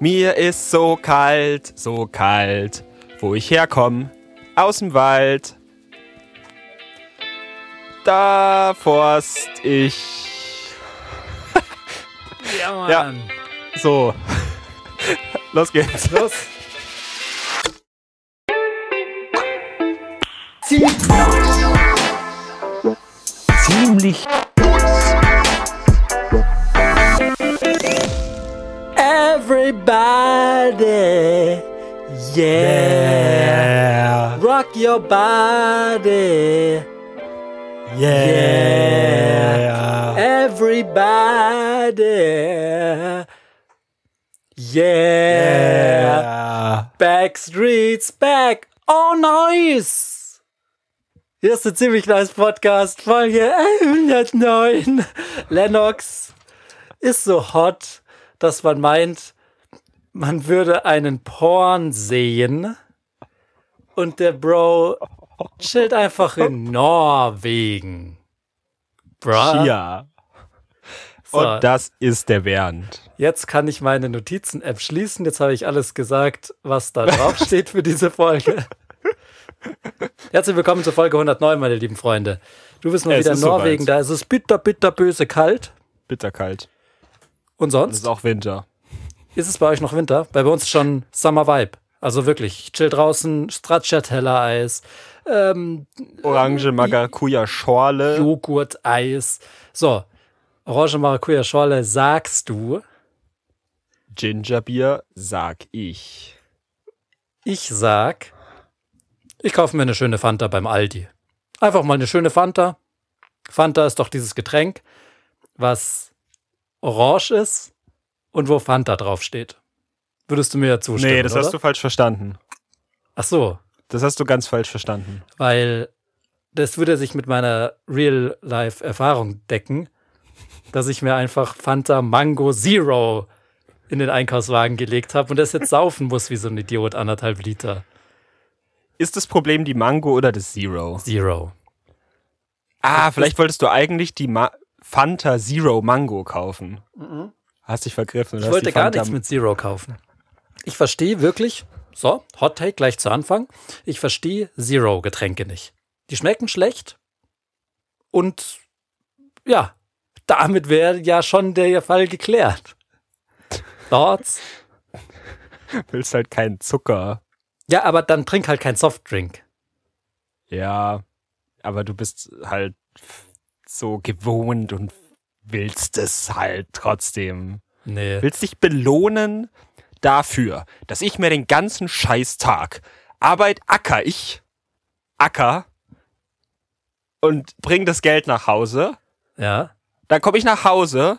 Mir ist so kalt, so kalt, wo ich herkomme, aus dem Wald. Da forst ich. Ja, Mann. Ja. So. Los geht's. Los. Everybody. Yeah. Rock your body. Yeah. Everybody. Yeah. Yeah. Backstreet's back. Oh, nice. Hier ist der ziemlich nice Podcast, Folge 109. Lennox ist so hot, dass man meint, man würde einen Porn sehen und der Bro chillt einfach in Norwegen. Bruh. Ja. So. Und das ist der Bernd. Jetzt kann ich meine Notizen-App schließen. Jetzt habe ich alles gesagt, was da drauf steht für diese Folge. Herzlich willkommen zur Folge 109, meine lieben Freunde. Du bist mal Es wieder in Norwegen, soweit. da ist es bitter, bitter, böse kalt. Bitterkalt. Und Es sonst? ist auch Winter. Ist es bei euch noch Winter? Bei uns ist schon Summer Vibe. Also wirklich, ich chill draußen, Stracciatella-Eis, ähm, Orange Maracuja Schorle. Joghurt-Eis. So, Orange Maracuja Schorle sagst du. Gingerbier sag ich. Ich sag, ich kaufe mir eine schöne Fanta beim Aldi. Einfach mal eine schöne Fanta. Fanta ist doch dieses Getränk, was orange ist und wo Fanta draufsteht. Würdest du mir ja zustimmen? Nee, das oder? hast du falsch verstanden. Ach so, Das hast du ganz falsch verstanden. weil das würde sich mit meiner Real-Life-Erfahrung decken, dass ich mir einfach Fanta Mango Zero in den Einkaufswagen gelegt habe und das jetzt saufen muss wie so ein Idiot, anderthalb Liter. Ist das Problem die Mango oder das Zero? Zero. Ah, vielleicht wolltest du eigentlich die Ma Fanta Zero Mango kaufen. Hast dich vergriffen. Ich wollte gar nichts mit Zero kaufen. Ich verstehe wirklich, so, Hot Take gleich zu Anfang, ich verstehe Zero-Getränke nicht. Die schmecken schlecht und ja, damit wäre ja schon der Fall geklärt. Thoughts? Willst halt keinen Zucker. Ja, aber dann trink halt kein Softdrink. Ja, aber du bist halt so gewohnt und willst es halt trotzdem. Nee. Willst dich belohnen dafür, dass ich mir den ganzen Scheißtag Arbeit acker ich, acker und bring das Geld nach Hause. Ja. Dann komme ich nach Hause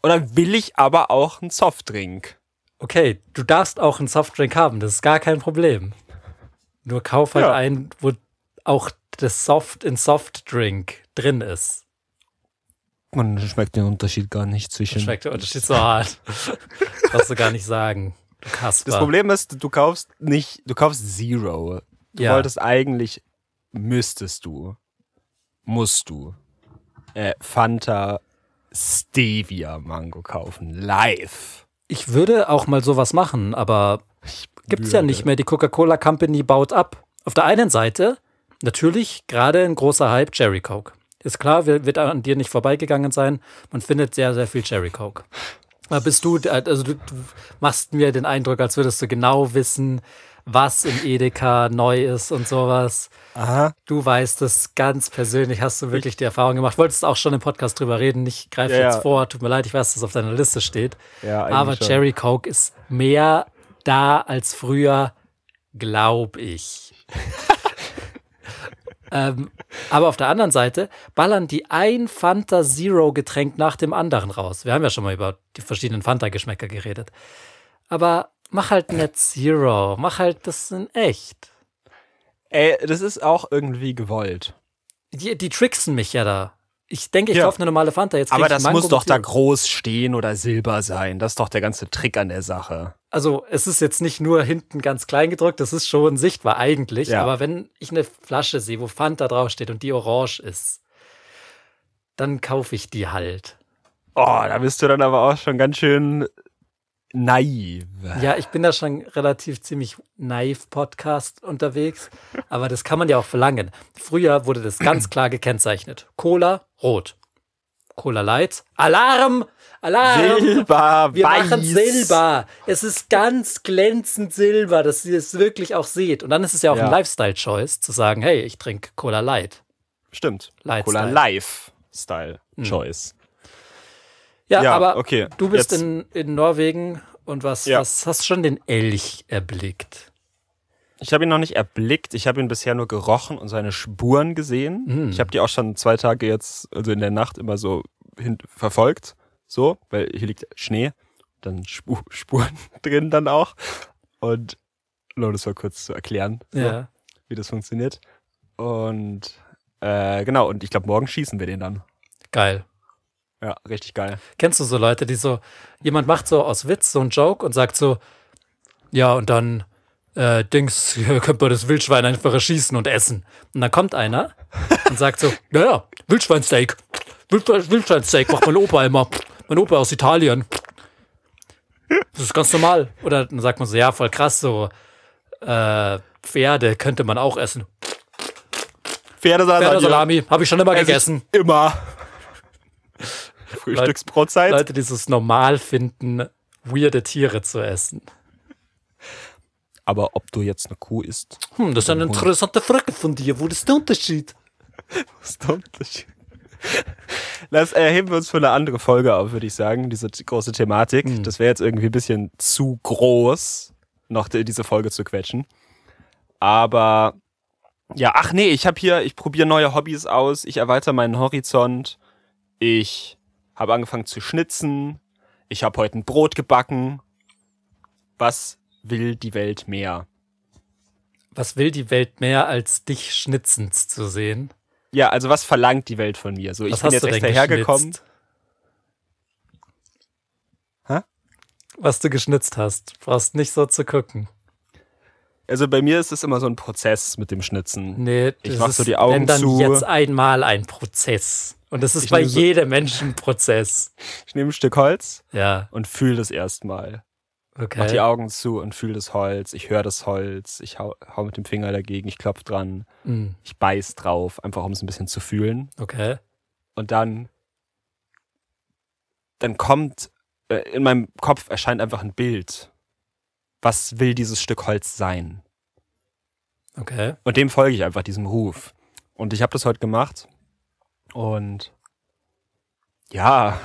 und dann will ich aber auch einen Softdrink. Okay, du darfst auch einen Softdrink haben, das ist gar kein Problem. Nur kauf halt Ja. einen, wo auch das Soft in Softdrink drin ist. Man schmeckt den Unterschied gar nicht zwischen. Schmeckt der Unterschied so hart. Darfst du gar nicht sagen. Du Kasper. Das Problem ist, du kaufst nicht, du kaufst Zero. Du Ja. wolltest eigentlich, müsstest du, musst du, äh, Fanta Stevia Mango kaufen. Live. Ich würde auch mal sowas machen, aber gibt's ja nicht mehr. Die Coca-Cola Company baut ab. Auf der einen Seite natürlich gerade ein großer Hype Cherry Coke. Ist klar, wir- wird an dir nicht vorbeigegangen sein. Man findet sehr, sehr viel Cherry Coke. Aber bist du, also du, du machst mir den Eindruck, als würdest du genau wissen, was im Edeka neu ist und sowas. Aha. Du weißt es ganz persönlich, hast du wirklich die Erfahrung gemacht. Wolltest auch schon im Podcast drüber reden. Ich greife Ja, jetzt ja. vor. Tut mir leid, ich weiß, dass es auf deiner Liste steht. Ja, Aber schon. Cherry Coke ist mehr da als früher, glaub ich. ähm, aber auf der anderen Seite ballern die ein Fanta Zero Getränk nach dem anderen raus. Wir haben ja schon mal über die verschiedenen Fanta-Geschmäcker geredet. Aber mach halt Net Zero, mach halt das in echt. Ey, das ist auch irgendwie gewollt. Die, die tricksen mich ja da. Ich denke, ich Ja. kaufe eine normale Fanta. Jetzt Aber das Mango muss doch da groß stehen oder silber sein. Das ist doch der ganze Trick an der Sache. Also es ist jetzt nicht nur hinten ganz klein gedrückt, das ist schon sichtbar eigentlich. Ja. Aber wenn ich eine Flasche sehe, wo Fanta draufsteht und die orange ist, dann kaufe ich die halt. Oh, da bist du dann aber auch schon ganz schön naiv. Ja, ich bin da schon relativ ziemlich naiv Podcast unterwegs, aber das kann man ja auch verlangen. Früher wurde das ganz klar gekennzeichnet. Cola, rot. Cola Light, Alarm, Alarm. Silber, Wir weiß. machen Silber. Es ist ganz glänzend Silber, dass ihr es wirklich auch seht. Und dann ist es ja auch Ja. ein Lifestyle-Choice, zu sagen, hey, ich trinke Cola Light. Stimmt. Light Cola Style. Ja, Ja, aber okay. du bist Jetzt- in, in Norwegen und was, Ja. was hast schon den Elch erblickt? Ich habe ihn noch nicht erblickt. Ich habe ihn bisher nur gerochen und seine Spuren gesehen. Mm. Ich habe die auch schon zwei Tage jetzt, also in der Nacht immer so hin verfolgt. So, weil hier liegt Schnee. Dann Spu Spuren drin dann auch. Und nur das mal kurz zu erklären, so, Ja. wie das funktioniert. Und äh, genau, und ich glaube, morgen schießen wir den dann. Geil. Ja, richtig geil. Kennst du so Leute, die so, jemand macht so aus Witz so einen Joke und sagt so, ja, und dann, äh, Dings, hier könnte man das Wildschwein einfach erschießen und essen. Und dann kommt einer und sagt so, naja, Wildschweinsteak. Wild, Wildschweinsteak macht mein Opa immer. Mein Opa aus Italien. Das ist ganz normal. Oder dann sagt man so, ja, voll krass, so, äh, Pferde könnte man auch essen. Pferdesalat. Pferdesalami, habe ich schon immer gegessen. Immer. Frühstücksbrotzeit. Leute, die es normal finden, weirde Tiere zu essen. Aber ob du jetzt eine Kuh isst, Hm, das ist eine interessante Frage von dir. Wo ist der Unterschied? ist der Unterschied. Das erheben wir uns für eine andere Folge auf, würde ich sagen, diese große Thematik. Hm. Das wäre jetzt irgendwie ein bisschen zu groß, noch die- diese Folge zu quetschen. Aber ja, ach nee, ich habe hier, ich probiere neue Hobbys aus, ich erweitere meinen Horizont. Ich habe angefangen zu schnitzen. Ich habe heute ein Brot gebacken. Was will die Welt mehr? Was will die Welt mehr, als dich schnitzend zu sehen? Ja, also was verlangt die Welt von mir? So, ich Was bin hast jetzt du denn extra hergekommen. geschnitzt? Hä? Was du geschnitzt hast. Brauchst nicht so zu gucken. Also bei mir ist es immer so ein Prozess mit dem Schnitzen. Nee, Ich mach ist, so die Augen wenn dann zu. jetzt einmal ein Prozess. Und das ist Ich bei nehm so- jedem Menschen ein Prozess. Ich nehme ein Stück Holz Ja, und fühle das erstmal. Mach die okay. Augen zu und fühle das Holz. Ich höre das Holz. Ich hau, hau mit dem Finger dagegen. Ich klopf dran. Hm, Ich beiß drauf, einfach um es ein bisschen zu fühlen. okay. Und dann, dann kommt, äh, in meinem Kopf erscheint einfach ein Bild. Was will dieses Stück Holz sein? Okay. Und dem folge ich einfach, diesem Ruf. Und ich habe das heute gemacht. Und ja,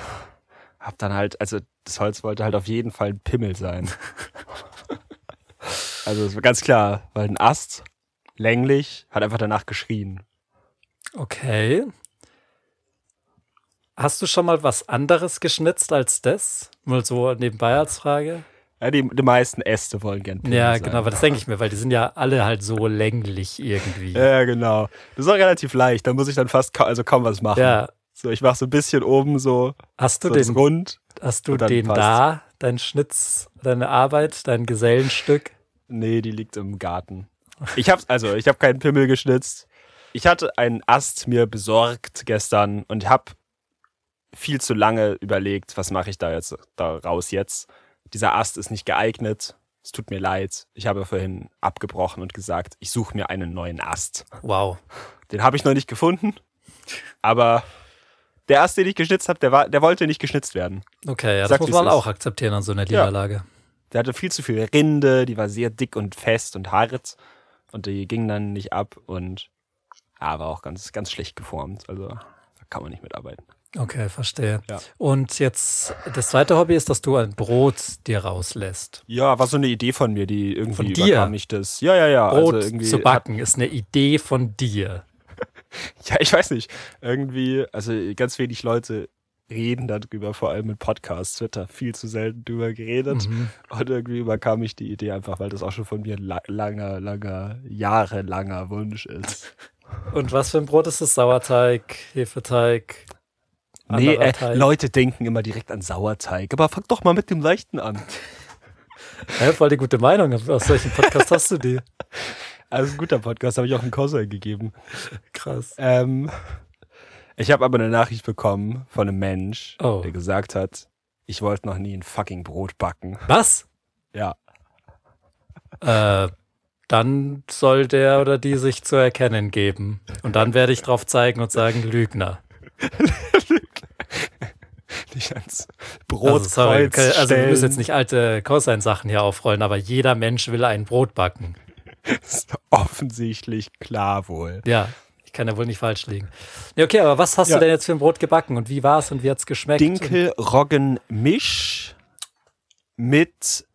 hab dann halt, also das Holz wollte halt auf jeden Fall ein Pimmel sein. also es war ganz klar, weil ein Ast, länglich, hat einfach danach geschrien. Okay. Hast du schon mal was anderes geschnitzt als das? Mal so nebenbei als Frage. Ja, die, die meisten Äste wollen gern Pimmel Ja, sein. genau, aber das denke ich mir, weil die sind ja alle halt so länglich irgendwie. Ja, genau. Das ist auch relativ leicht. Da muss ich dann fast ka also kaum was machen. Ja. So, ich mache so ein bisschen oben so, Hast du so den, rund. hast du den passt's. da, dein Schnitz, deine Arbeit, dein Gesellenstück? Nee, die liegt im Garten. Ich hab's, also, ich habe keinen Pimmel geschnitzt. Ich hatte einen Ast mir besorgt gestern und hab viel zu lange überlegt, was mache ich da jetzt daraus jetzt. Dieser Ast ist nicht geeignet. Es tut mir leid. Ich habe vorhin abgebrochen und gesagt, ich suche mir einen neuen Ast. Wow. Den habe ich noch nicht gefunden, aber der Ast, den ich geschnitzt habe, der, war, der wollte nicht geschnitzt werden. Okay, ja, das Sag, muss wie's man ist. auch akzeptieren an so einer Niederlage. Der hatte viel zu viel Rinde, die war sehr dick und fest und hart und die ging dann nicht ab und ja, war auch ganz, ganz schlecht geformt. Also da kann man nicht mitarbeiten. Okay, verstehe. Ja. Und jetzt, das zweite Hobby ist, dass du ein Brot dir rauslässt. Ja, war so eine Idee von mir, die irgendwie Von dir? überkam mich das. Ja, ja, ja. Brot also irgendwie zu backen ist eine Idee von dir. Ja, ich weiß nicht. Irgendwie, also ganz wenig Leute reden darüber, vor allem in Podcasts wird da viel zu selten drüber geredet. Mhm. Und irgendwie überkam mich die Idee einfach, weil das auch schon von mir ein la langer, langer, jahrelanger Wunsch ist. Und was für ein Brot ist das? Sauerteig, Hefeteig? Nee, äh? Leute denken immer direkt an Sauerteig, aber fang doch mal mit dem Leichten an. Ja, voll die gute Meinung. Aus welchem Podcast hast du die? Also ein guter Podcast, habe ich auch einen Kosser gegeben. Krass. Ähm, ich habe aber eine Nachricht bekommen von einem Mensch, Oh. der gesagt hat, Ich wollte noch nie ein fucking Brot backen. Was? Ja. Äh, dann soll der oder die sich zu erkennen geben. Und dann werde ich drauf zeigen und sagen, Lügner. Nicht ans Also, sorry, Brotkreuz also wir müssen jetzt nicht alte Cosine-Sachen hier aufrollen, aber jeder Mensch will ein Brot backen. Ist offensichtlich klar wohl. Ja, ich kann ja wohl nicht falsch liegen. Ja, okay, aber was hast Ja. du denn jetzt für ein Brot gebacken und wie war es und wie hat es geschmeckt? Dinkel-Roggen-Misch mit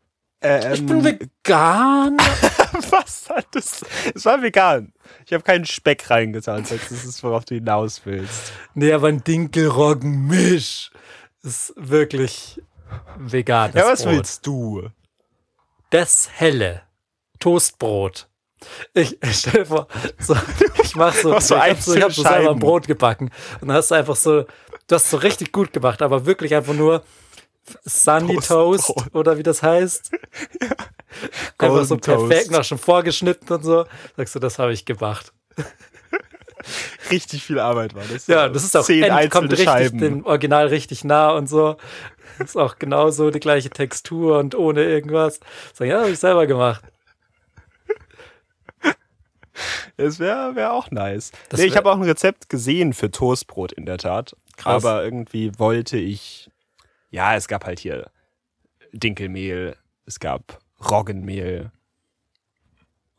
ähm, Ich bin vegan. Was hat das? Es war vegan. Ich habe keinen Speck reingetan. Das ist, worauf du hinaus willst. nee, aber ein Dinkelroggenmisch ist wirklich vegan. ja, was willst du? Das helle Toastbrot. Ich, ich stell dir vor, so, ich mach so, so ich hab so, ich hab so selber ein. Brot gebacken und dann hast du einfach so, du hast so richtig gut gemacht, aber wirklich einfach nur Sunny Toast Toastbrot. oder wie das heißt. Einfach so Golden Toast. perfekt, noch schon vorgeschnitten und so. Sagst du, das habe ich gemacht. Richtig viel Arbeit war das. Ja, das ist auch zehn end, kommt richtig Scheiben. dem Original richtig nah und so. Ist auch genauso die gleiche Textur und ohne irgendwas. Sag, ja, habe ich selber gemacht. Das wäre wär auch nice. Nee, ich habe auch ein Rezept gesehen für Toastbrot in der Tat. Krass. Aber irgendwie wollte ich. Ja, es gab halt hier Dinkelmehl, es gab Roggenmehl.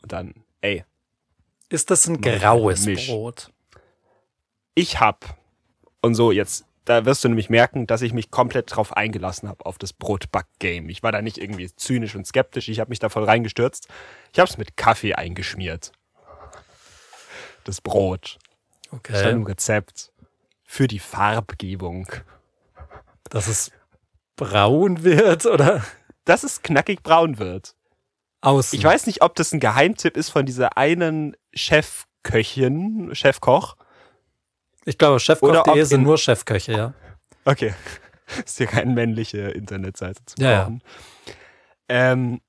Und dann, ey, Ist das ein graues Misch. Brot? ich hab. Und so, jetzt, da wirst du nämlich merken, dass ich mich komplett drauf eingelassen habe, auf das Brotback-Game. Ich war da nicht irgendwie zynisch und skeptisch, ich habe mich da voll reingestürzt. Ich habe es mit Kaffee eingeschmiert. Das Brot. Stand Okay. im Rezept. Für die Farbgebung. Dass es braun wird oder Dass es knackig braun wird. außen? Ich weiß nicht, ob das ein Geheimtipp ist von dieser einen Chefköchin, Chefkoch. Ich glaube, Chefkoch.de sind in- nur Chefköche, ja. Okay. Ist hier keine männliche Internetseite zu Ja, ja. brauchen. Ähm,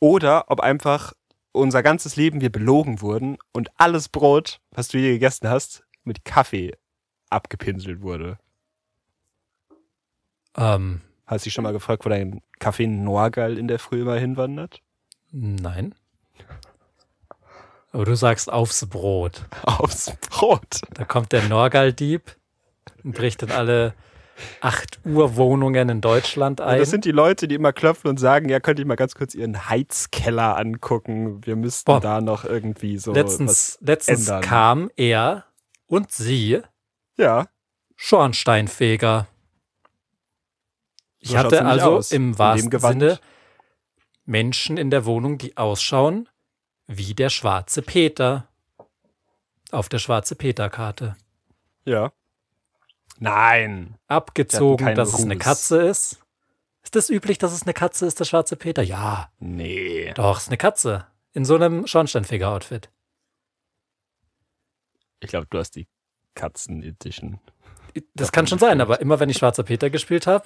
oder ob einfach unser ganzes Leben wir belogen wurden und alles Brot, was du je gegessen hast, mit Kaffee abgepinselt wurde. Ähm, Hast du dich schon mal gefragt, wo dein Kaffee Norgal in der Früh immer hinwandert? nein. Aber du sagst aufs Brot. Aufs Brot. Da kommt der Norgal-Dieb und bricht in alle 8 Uhr Wohnungen in Deutschland Und ein. das sind die Leute, die immer klopfen und sagen, ja, könnt ihr mal ganz kurz ihren Heizkeller angucken. Wir müssten Boah. da noch irgendwie so letztens letztens ändern. kam er und sie was. Ja. Schornsteinfeger. Ich So hatte also aus. im wahrsten. Sinne Menschen in der Wohnung, die ausschauen wie der schwarze Peter auf der schwarze Peter-Karte. Ja. Nein. Abgezogen, dass es eine Ruß. Katze ist. Ist das üblich, dass es eine Katze ist, der schwarze Peter? Ja, Nee. doch, ist eine Katze. In so einem Schornsteinfeger-Outfit. Ich glaube, du hast die Katzen-Edition. Das kann schon sein, aber immer wenn ich Schwarzer Peter gespielt habe,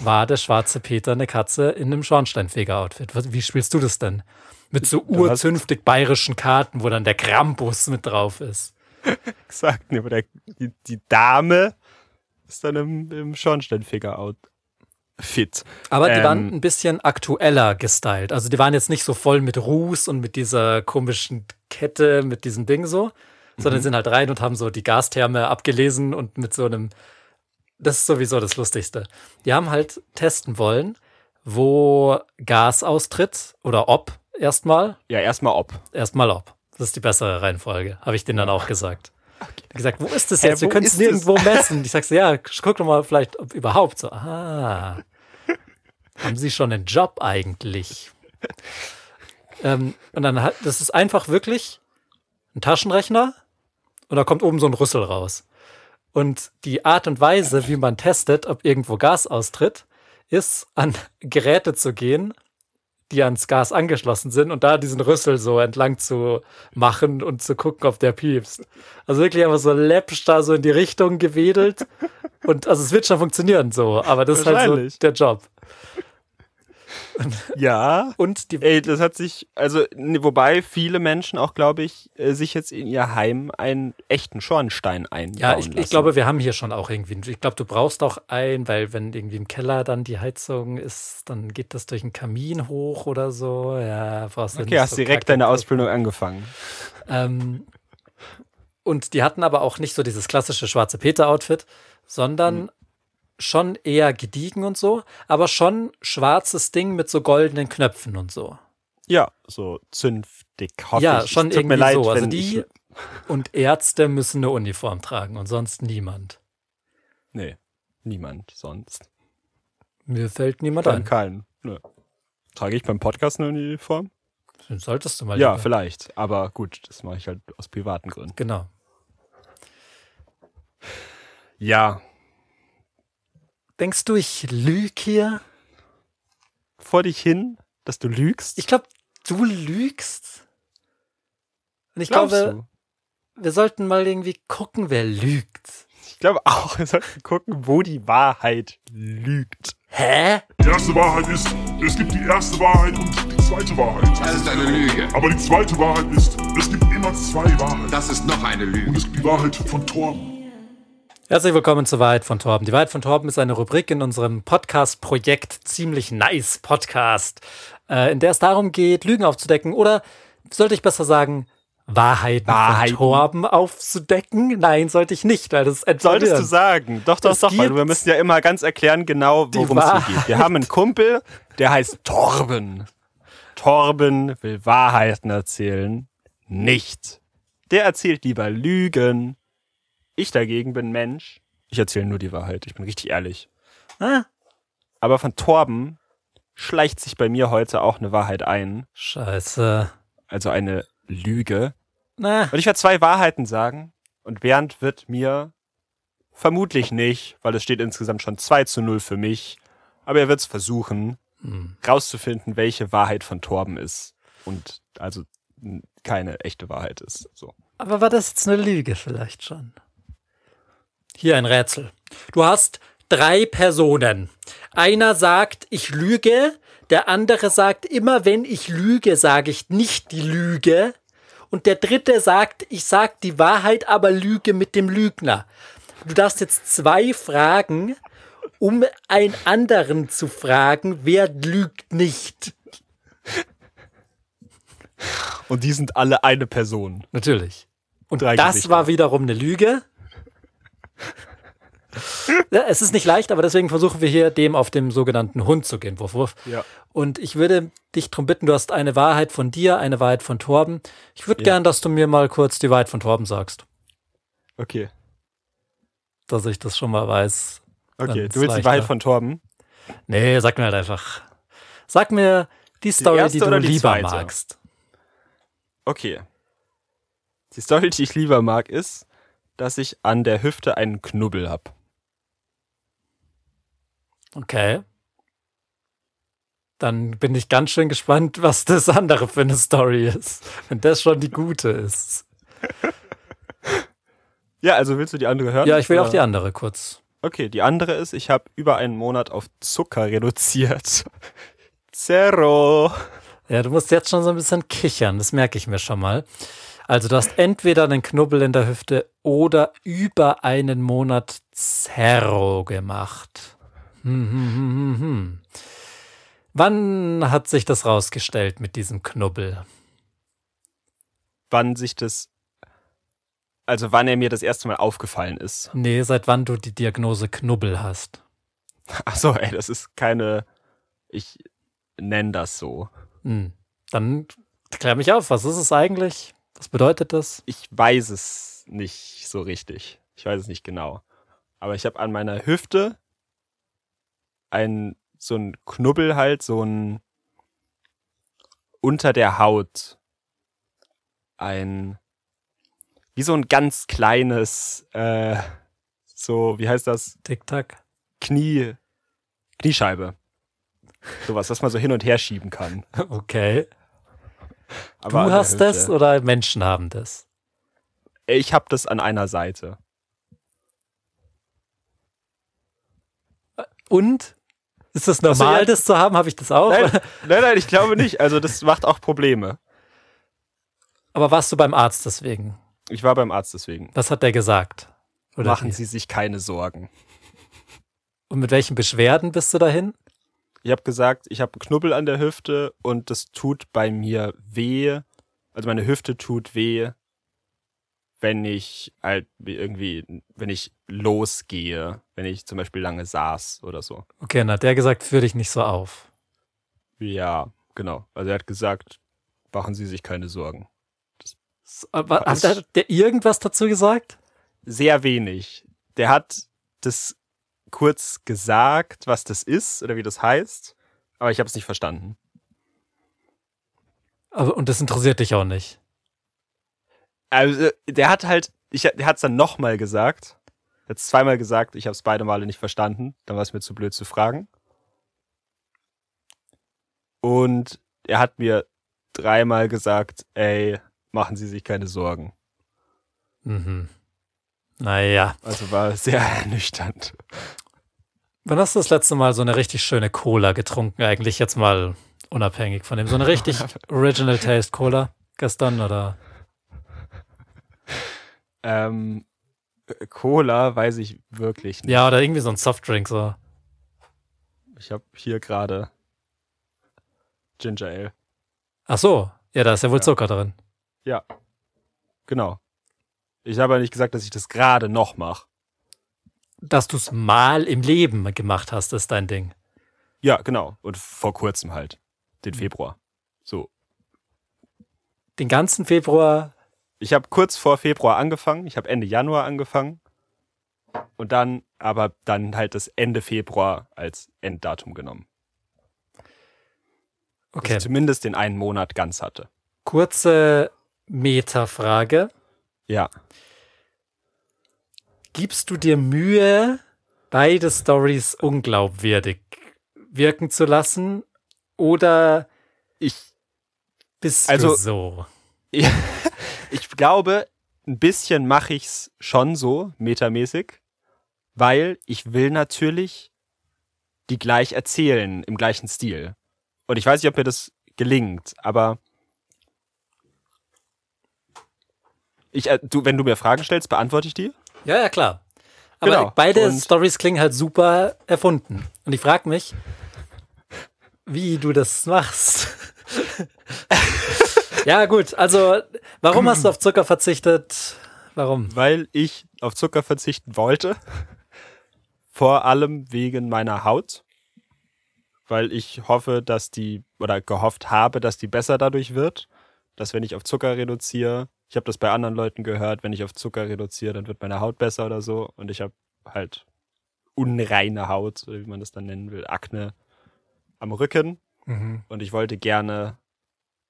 war der schwarze Peter eine Katze in einem Schornsteinfeger-Outfit. Wie spielst du das denn? Mit so urzünftig bayerischen Karten, wo dann der Krampus mit drauf ist. Nee, aber der, die, die Dame ist dann im, im Schornsteinfeger-Outfit. Aber die Ähm. waren ein bisschen aktueller gestylt. Also die waren jetzt nicht so voll mit Ruß und mit dieser komischen Kette, mit diesem Ding so, sondern sind halt rein und haben so die Gastherme abgelesen und mit so einem. Das ist sowieso das Lustigste. Die haben halt testen wollen, wo Gas austritt oder ob erstmal. Ja, erstmal ob. Erstmal ob. Das ist die bessere Reihenfolge, habe ich denen dann auch gesagt. Die gesagt, wo ist das jetzt? Wir wo können es nirgendwo messen. Ich sag so, ja, guck doch mal vielleicht ob überhaupt so. Ah. Haben Sie schon einen Job eigentlich? ähm, und dann hat, das ist einfach wirklich ein Taschenrechner und da kommt oben so ein Rüssel raus. Und die Art und Weise, wie man testet, ob irgendwo Gas austritt, ist an Geräte zu gehen, die ans Gas angeschlossen sind und da diesen Rüssel so entlang zu machen und zu gucken, ob der piepst. Also wirklich einfach so läppsch da so in die Richtung gewedelt. Und also es wird schon funktionieren so, aber das ist halt so der Job. Ja. Und die, Ey, das hat sich, also, ne, wobei viele Menschen auch, glaube ich, äh, sich jetzt in ihr Heim einen echten Schornstein einbauen ja, ich, ich glaube, wir haben hier schon auch irgendwie, ich glaube, du brauchst auch einen, weil wenn irgendwie im Keller dann die Heizung ist, dann geht das durch einen Kamin hoch oder so. Ja, brauchst du Okay, hast so direkt deine. Ausbildung angefangen. Ähm, und die hatten aber auch nicht so dieses klassische schwarze Peter-Outfit, sondern Mhm. Schon eher gediegen und so, aber schon schwarzes Ding mit so goldenen Knöpfen und so. Ja, so zünftig, hoffe ja, ich. schon tut irgendwie mir leid, so. Also die und Ärzte müssen eine Uniform tragen und sonst niemand. Nee, niemand sonst. Mir fällt niemand Kein, ein. kein. Nö. Trage ich beim Podcast eine Uniform? Solltest du mal. Ja, lieber. vielleicht. Aber gut, das mache ich halt aus privaten Gründen. Genau. Ja, Denkst du, ich lüge hier? vor dich hin, dass du lügst? Ich glaube, du lügst. Und ich Glaubst glaube, wir sollten mal irgendwie gucken, wer lügt. Ich glaube auch, wir sollten gucken, wo die Wahrheit lügt. Hä? Die erste Wahrheit ist, es gibt die erste Wahrheit und die zweite Wahrheit. Das ist eine Lüge. Aber die zweite Wahrheit ist, es gibt immer zwei Wahrheiten. Das ist noch eine Und Lüge. es gibt die Wahrheit von Torben. Herzlich willkommen zur Wahrheit von Torben. Die Wahrheit von Torben ist eine Rubrik in unserem Podcast-Projekt Ziemlich Nice Podcast, äh, in der es darum geht, Lügen aufzudecken oder sollte ich besser sagen, Wahrheiten, Wahrheiten. von Torben aufzudecken? Nein, sollte ich nicht, weil das ist Solltest du sagen. Doch, doch, Es doch, weil wir müssen ja immer ganz erklären, genau, worum es hier geht. Wir haben einen Kumpel, der heißt Torben. Torben will Wahrheiten erzählen. Nicht. Der erzählt lieber Lügen. Ich dagegen bin Mensch. Ich erzähle nur die Wahrheit. Ich bin richtig ehrlich. Ah, Aber von Torben schleicht sich bei mir heute auch eine Wahrheit ein. scheiße. Also eine Lüge. Na, Und ich werde zwei Wahrheiten sagen. Und Bernd wird mir vermutlich nicht, weil es steht insgesamt schon 2 zu 0 für mich. Aber er wird es versuchen, Hm. rauszufinden, welche Wahrheit von Torben ist. Und also keine echte Wahrheit ist. So. aber war das jetzt eine Lüge vielleicht schon? Hier ein Rätsel. Du hast drei Personen. Einer sagt, ich lüge. Der andere sagt, immer wenn ich lüge, sage ich nicht die Lüge. Und der dritte sagt, ich sag die Wahrheit, aber lüge mit dem Lügner. Du darfst jetzt zwei fragen, um einen anderen zu fragen, wer lügt nicht. Und die sind alle eine Person. Natürlich. Und Drei das Gesichter. war wiederum eine Lüge. Ja, es ist nicht leicht, aber deswegen versuchen wir hier dem auf dem sogenannten Hund zu gehen. Wurf, wurf. Ja. Und ich würde dich darum bitten, du hast eine Wahrheit von dir, eine Wahrheit von Torben. Ich würde Ja. gern, dass du mir mal kurz die Wahrheit von Torben sagst, Okay. dass ich das schon mal weiß. Okay. Du willst die. Wahrheit von Torben? Nee, sag mir halt einfach. Sag mir die Story, die, erste du die lieber zweite? magst. Okay. Die Story, die ich lieber mag, ist, dass ich an der Hüfte einen Knubbel hab. Okay. Dann bin ich ganz schön gespannt, was das andere für eine Story ist. Wenn das schon die gute ist. Ja, also willst du die andere hören? Ja, ich will auch Oder? die andere kurz. Okay, die andere ist, ich habe über einen Monat auf Zucker reduziert. Zero. Ja, du musst jetzt schon so ein bisschen kichern, das merke ich mir schon mal. Also du hast entweder einen Knubbel in der Hüfte oder über einen Monat Zerro gemacht. Hm, hm, hm, hm, hm. Wann hat sich das rausgestellt mit diesem Knubbel? Wann sich das, also wann er mir das erste Mal aufgefallen ist. Nee, seit wann du die Diagnose Knubbel hast. Ach so, ey, das ist keine, ich nenne das so. Hm. Dann klär mich auf, was ist es eigentlich? Was bedeutet das? Ich weiß es nicht so richtig. Ich weiß es nicht genau. Aber ich habe an meiner Hüfte ein, so ein Knubbel halt, so ein unter der Haut. Ein, wie so ein ganz kleines, äh, so, wie heißt das? Tic-Tac. Knie, Kniescheibe. Sowas, was man so hin und her schieben kann. Okay. Aber Du hast das Hüfte. oder Menschen haben das? Ich habe das an einer Seite. Und? Ist das normal, ja. das zu haben? Habe ich das auch? Nein, nein, nein, ich glaube nicht. Also das macht auch Probleme. Aber warst du beim Arzt deswegen? Ich war beim Arzt deswegen. Was hat der gesagt? Oder Machen wie? Sie sich keine Sorgen. Und mit welchen Beschwerden bist du dahin? Ich habe gesagt, ich habe einen Knubbel an der Hüfte und das tut bei mir weh. Also meine Hüfte tut weh, wenn ich halt irgendwie, wenn ich losgehe, wenn ich zum Beispiel lange saß oder so. Okay, dann hat der gesagt, führ dich nicht so auf. Ja, genau. Also er hat gesagt, machen Sie sich keine Sorgen. So, aber Was? hat der irgendwas dazu gesagt? Sehr wenig. Der hat das kurz gesagt, was das ist oder wie das heißt, aber ich habe es nicht verstanden. Aber, und das interessiert dich auch nicht. Also, der hat halt, ich, der hat es dann nochmal gesagt. Er hat es zweimal gesagt, ich habe es beide Male nicht verstanden. Dann war es mir zu blöd zu fragen. Und er hat mir dreimal gesagt, ey, machen Sie sich keine Sorgen. Mhm. Naja. Also war sehr ernüchternd. Wann hast du das letzte Mal so eine richtig schöne Cola getrunken? Eigentlich jetzt mal unabhängig von dem. So eine richtig Original Taste Cola gestern oder? Ähm, Cola weiß ich wirklich nicht. Ja, oder irgendwie so ein Softdrink so. Ich habe hier gerade Ginger Ale. Ach so. Ja, da ist ja wohl Ja. Zucker drin. Ja. Genau. Ich habe ja nicht gesagt, dass ich das gerade noch mache. Dass du es mal im Leben gemacht hast, ist dein Ding. Ja, genau. Und vor kurzem halt. Den Februar. So. Den ganzen Februar. Ich habe kurz vor Februar angefangen. Ich habe Ende Januar angefangen. Und dann, aber dann halt das Ende Februar als Enddatum genommen. Dass Okay. ich zumindest den einen Monat ganz hatte. Kurze Metafrage. Ja. Gibst du dir Mühe, beide Stories unglaubwürdig wirken zu lassen? Oder Ich, bist Also- du so? ich glaube, ein bisschen mache ich's schon so, metamäßig. Weil ich will natürlich die gleich erzählen, im gleichen Stil. Und ich weiß nicht, ob mir das gelingt, aber ich, äh, du, wenn du mir Fragen stellst, beantworte ich die. Ja, ja, klar. Aber Genau. beide Stories klingen halt super erfunden. Und ich frage mich, wie du das machst. ja, gut. Also, warum hast du auf Zucker verzichtet? Warum? Weil ich auf Zucker verzichten wollte. Vor allem wegen meiner Haut. Weil ich hoffe, dass die, oder gehofft habe, dass die besser dadurch wird. Dass wenn ich auf Zucker reduziere, ich habe das bei anderen Leuten gehört, wenn ich auf Zucker reduziere, dann wird meine Haut besser oder so. Und ich habe halt unreine Haut, oder wie man das dann nennen will, Akne am Rücken. Mhm. Und ich wollte gerne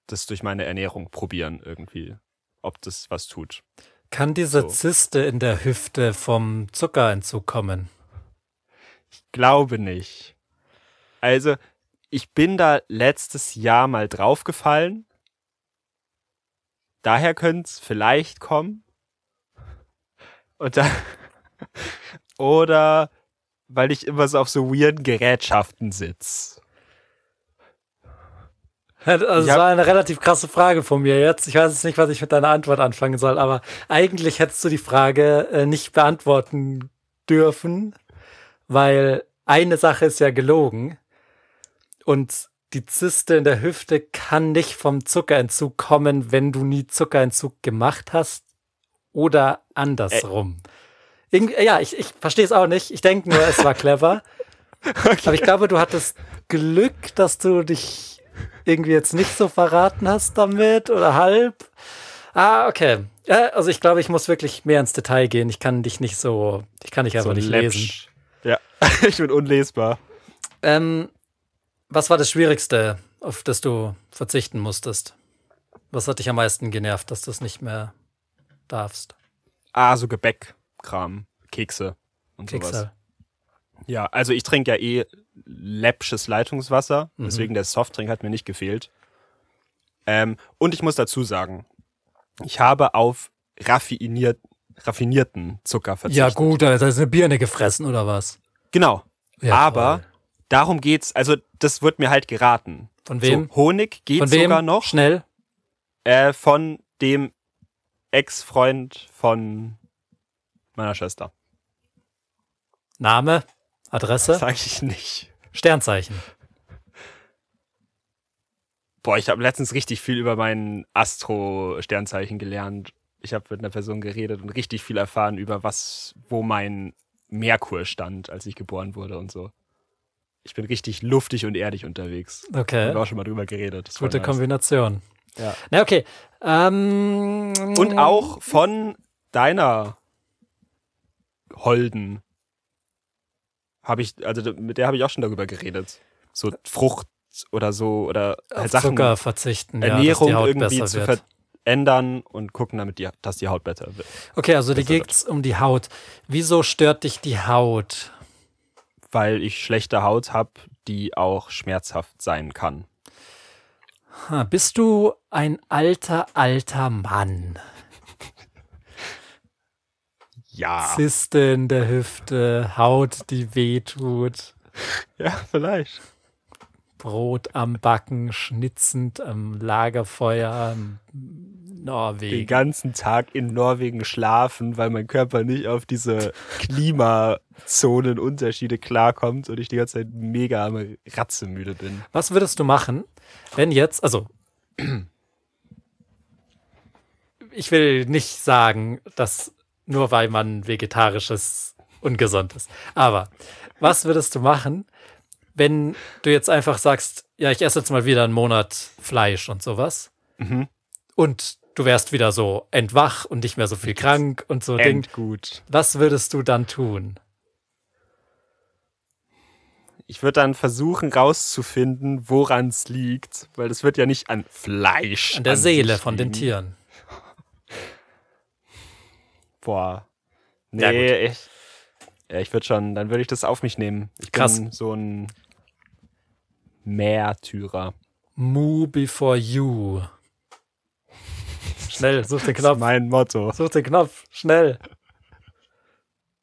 das durch meine Ernährung probieren irgendwie, ob das was tut. Kann diese So. Zyste in der Hüfte vom Zuckerentzug kommen? Glaube nicht. Also, ich bin da letztes Jahr mal draufgefallen. Daher könnte es vielleicht kommen. Und dann, oder weil ich immer so auf so weirden Gerätschaften sitz. Also, das war eine relativ krasse Frage von mir jetzt. Ich weiß jetzt nicht, was ich mit deiner Antwort anfangen soll, aber eigentlich hättest du die Frage äh, nicht beantworten dürfen, weil eine Sache ist ja gelogen und die Zyste in der Hüfte kann nicht vom Zuckerentzug kommen, wenn du nie Zuckerentzug gemacht hast oder andersrum. Irgend, ja, ich, ich verstehe es auch nicht. Ich denke nur, es war clever. Aber ich glaube, du hattest Glück, dass du dich irgendwie jetzt nicht so verraten hast damit oder halb. Ah, okay. Ja, also ich glaube, ich muss wirklich mehr ins Detail gehen. Ich kann dich nicht so, ich kann dich einfach so nicht läppsch. lesen. Ja, ich bin unlesbar. Ähm, was war das Schwierigste, auf das du verzichten musstest? Was hat dich am meisten genervt, dass du es nicht mehr darfst? Ah, so Gebäckkram, Kekse und sowas. Kicksal. Ja, also ich trinke ja eh läppsches Leitungswasser, Mhm. deswegen der Softdrink hat mir nicht gefehlt. Ähm, und ich muss dazu sagen, ich habe auf raffiniert, raffinierten Zucker verzichtet. Ja, gut, da ist eine Birne gefressen oder was? Genau. Ja, Aber. Darum geht's. Also, das wird mir halt geraten. Von wem? So, Honig geht Von wem? sogar noch. Schnell. Äh, von dem Ex-Freund von meiner Schwester. Name, Adresse, Sag ich nicht. Sternzeichen. Boah, ich habe letztens richtig viel über mein Astro-Sternzeichen gelernt. Ich habe mit einer Person geredet und richtig viel erfahren über was, wo mein Merkur stand, als ich geboren wurde und so. Ich bin richtig luftig und erdig unterwegs. Okay. Haben wir auch schon mal drüber geredet. Das Gute nice. Kombination. Ja. Na, okay. Ähm, Und auch von deiner Holden habe ich, also mit der habe ich auch schon darüber geredet. So Frucht oder so oder auf halt Sachen, Zucker verzichten. Ernährung ja, irgendwie zu wird. verändern und gucken, damit die, dass die Haut besser wird. Okay, also dir wird. geht's um die Haut. Wieso stört dich die Haut? Weil ich schlechte Haut habe, die auch schmerzhaft sein kann. Ha, bist du ein alter, alter Mann? Ja. Zyste in der Hüfte, Haut, die wehtut, Ja, vielleicht. Brot am Backen, schnitzend am Lagerfeuer, im Den Norwegen. ganzen Tag in Norwegen schlafen, weil mein Körper nicht auf diese Klimazonenunterschiede klarkommt und ich die ganze Zeit mega am ratzemüde bin. Was würdest du machen, wenn jetzt, also ich will nicht sagen, dass nur weil man vegetarisches ungesund ist, aber was würdest du machen, wenn du jetzt einfach sagst, ja, ich esse jetzt mal wieder einen Monat Fleisch und sowas Mhm. und du wärst wieder so entwach und nicht mehr so viel krank und so Ding. Endgut. Was würdest du dann tun? Ich würde dann versuchen rauszufinden, woran es liegt, weil das wird ja nicht an Fleisch. An der Seele sich von den. Tieren. Boah. Ja, Nee, ich, ja, ich würde schon, dann würde ich das auf mich nehmen. Ich Krass. bin so ein Märtyrer. Moo before you. Schnell, such den Das ist Knopf. mein Motto. Such den Knopf, schnell.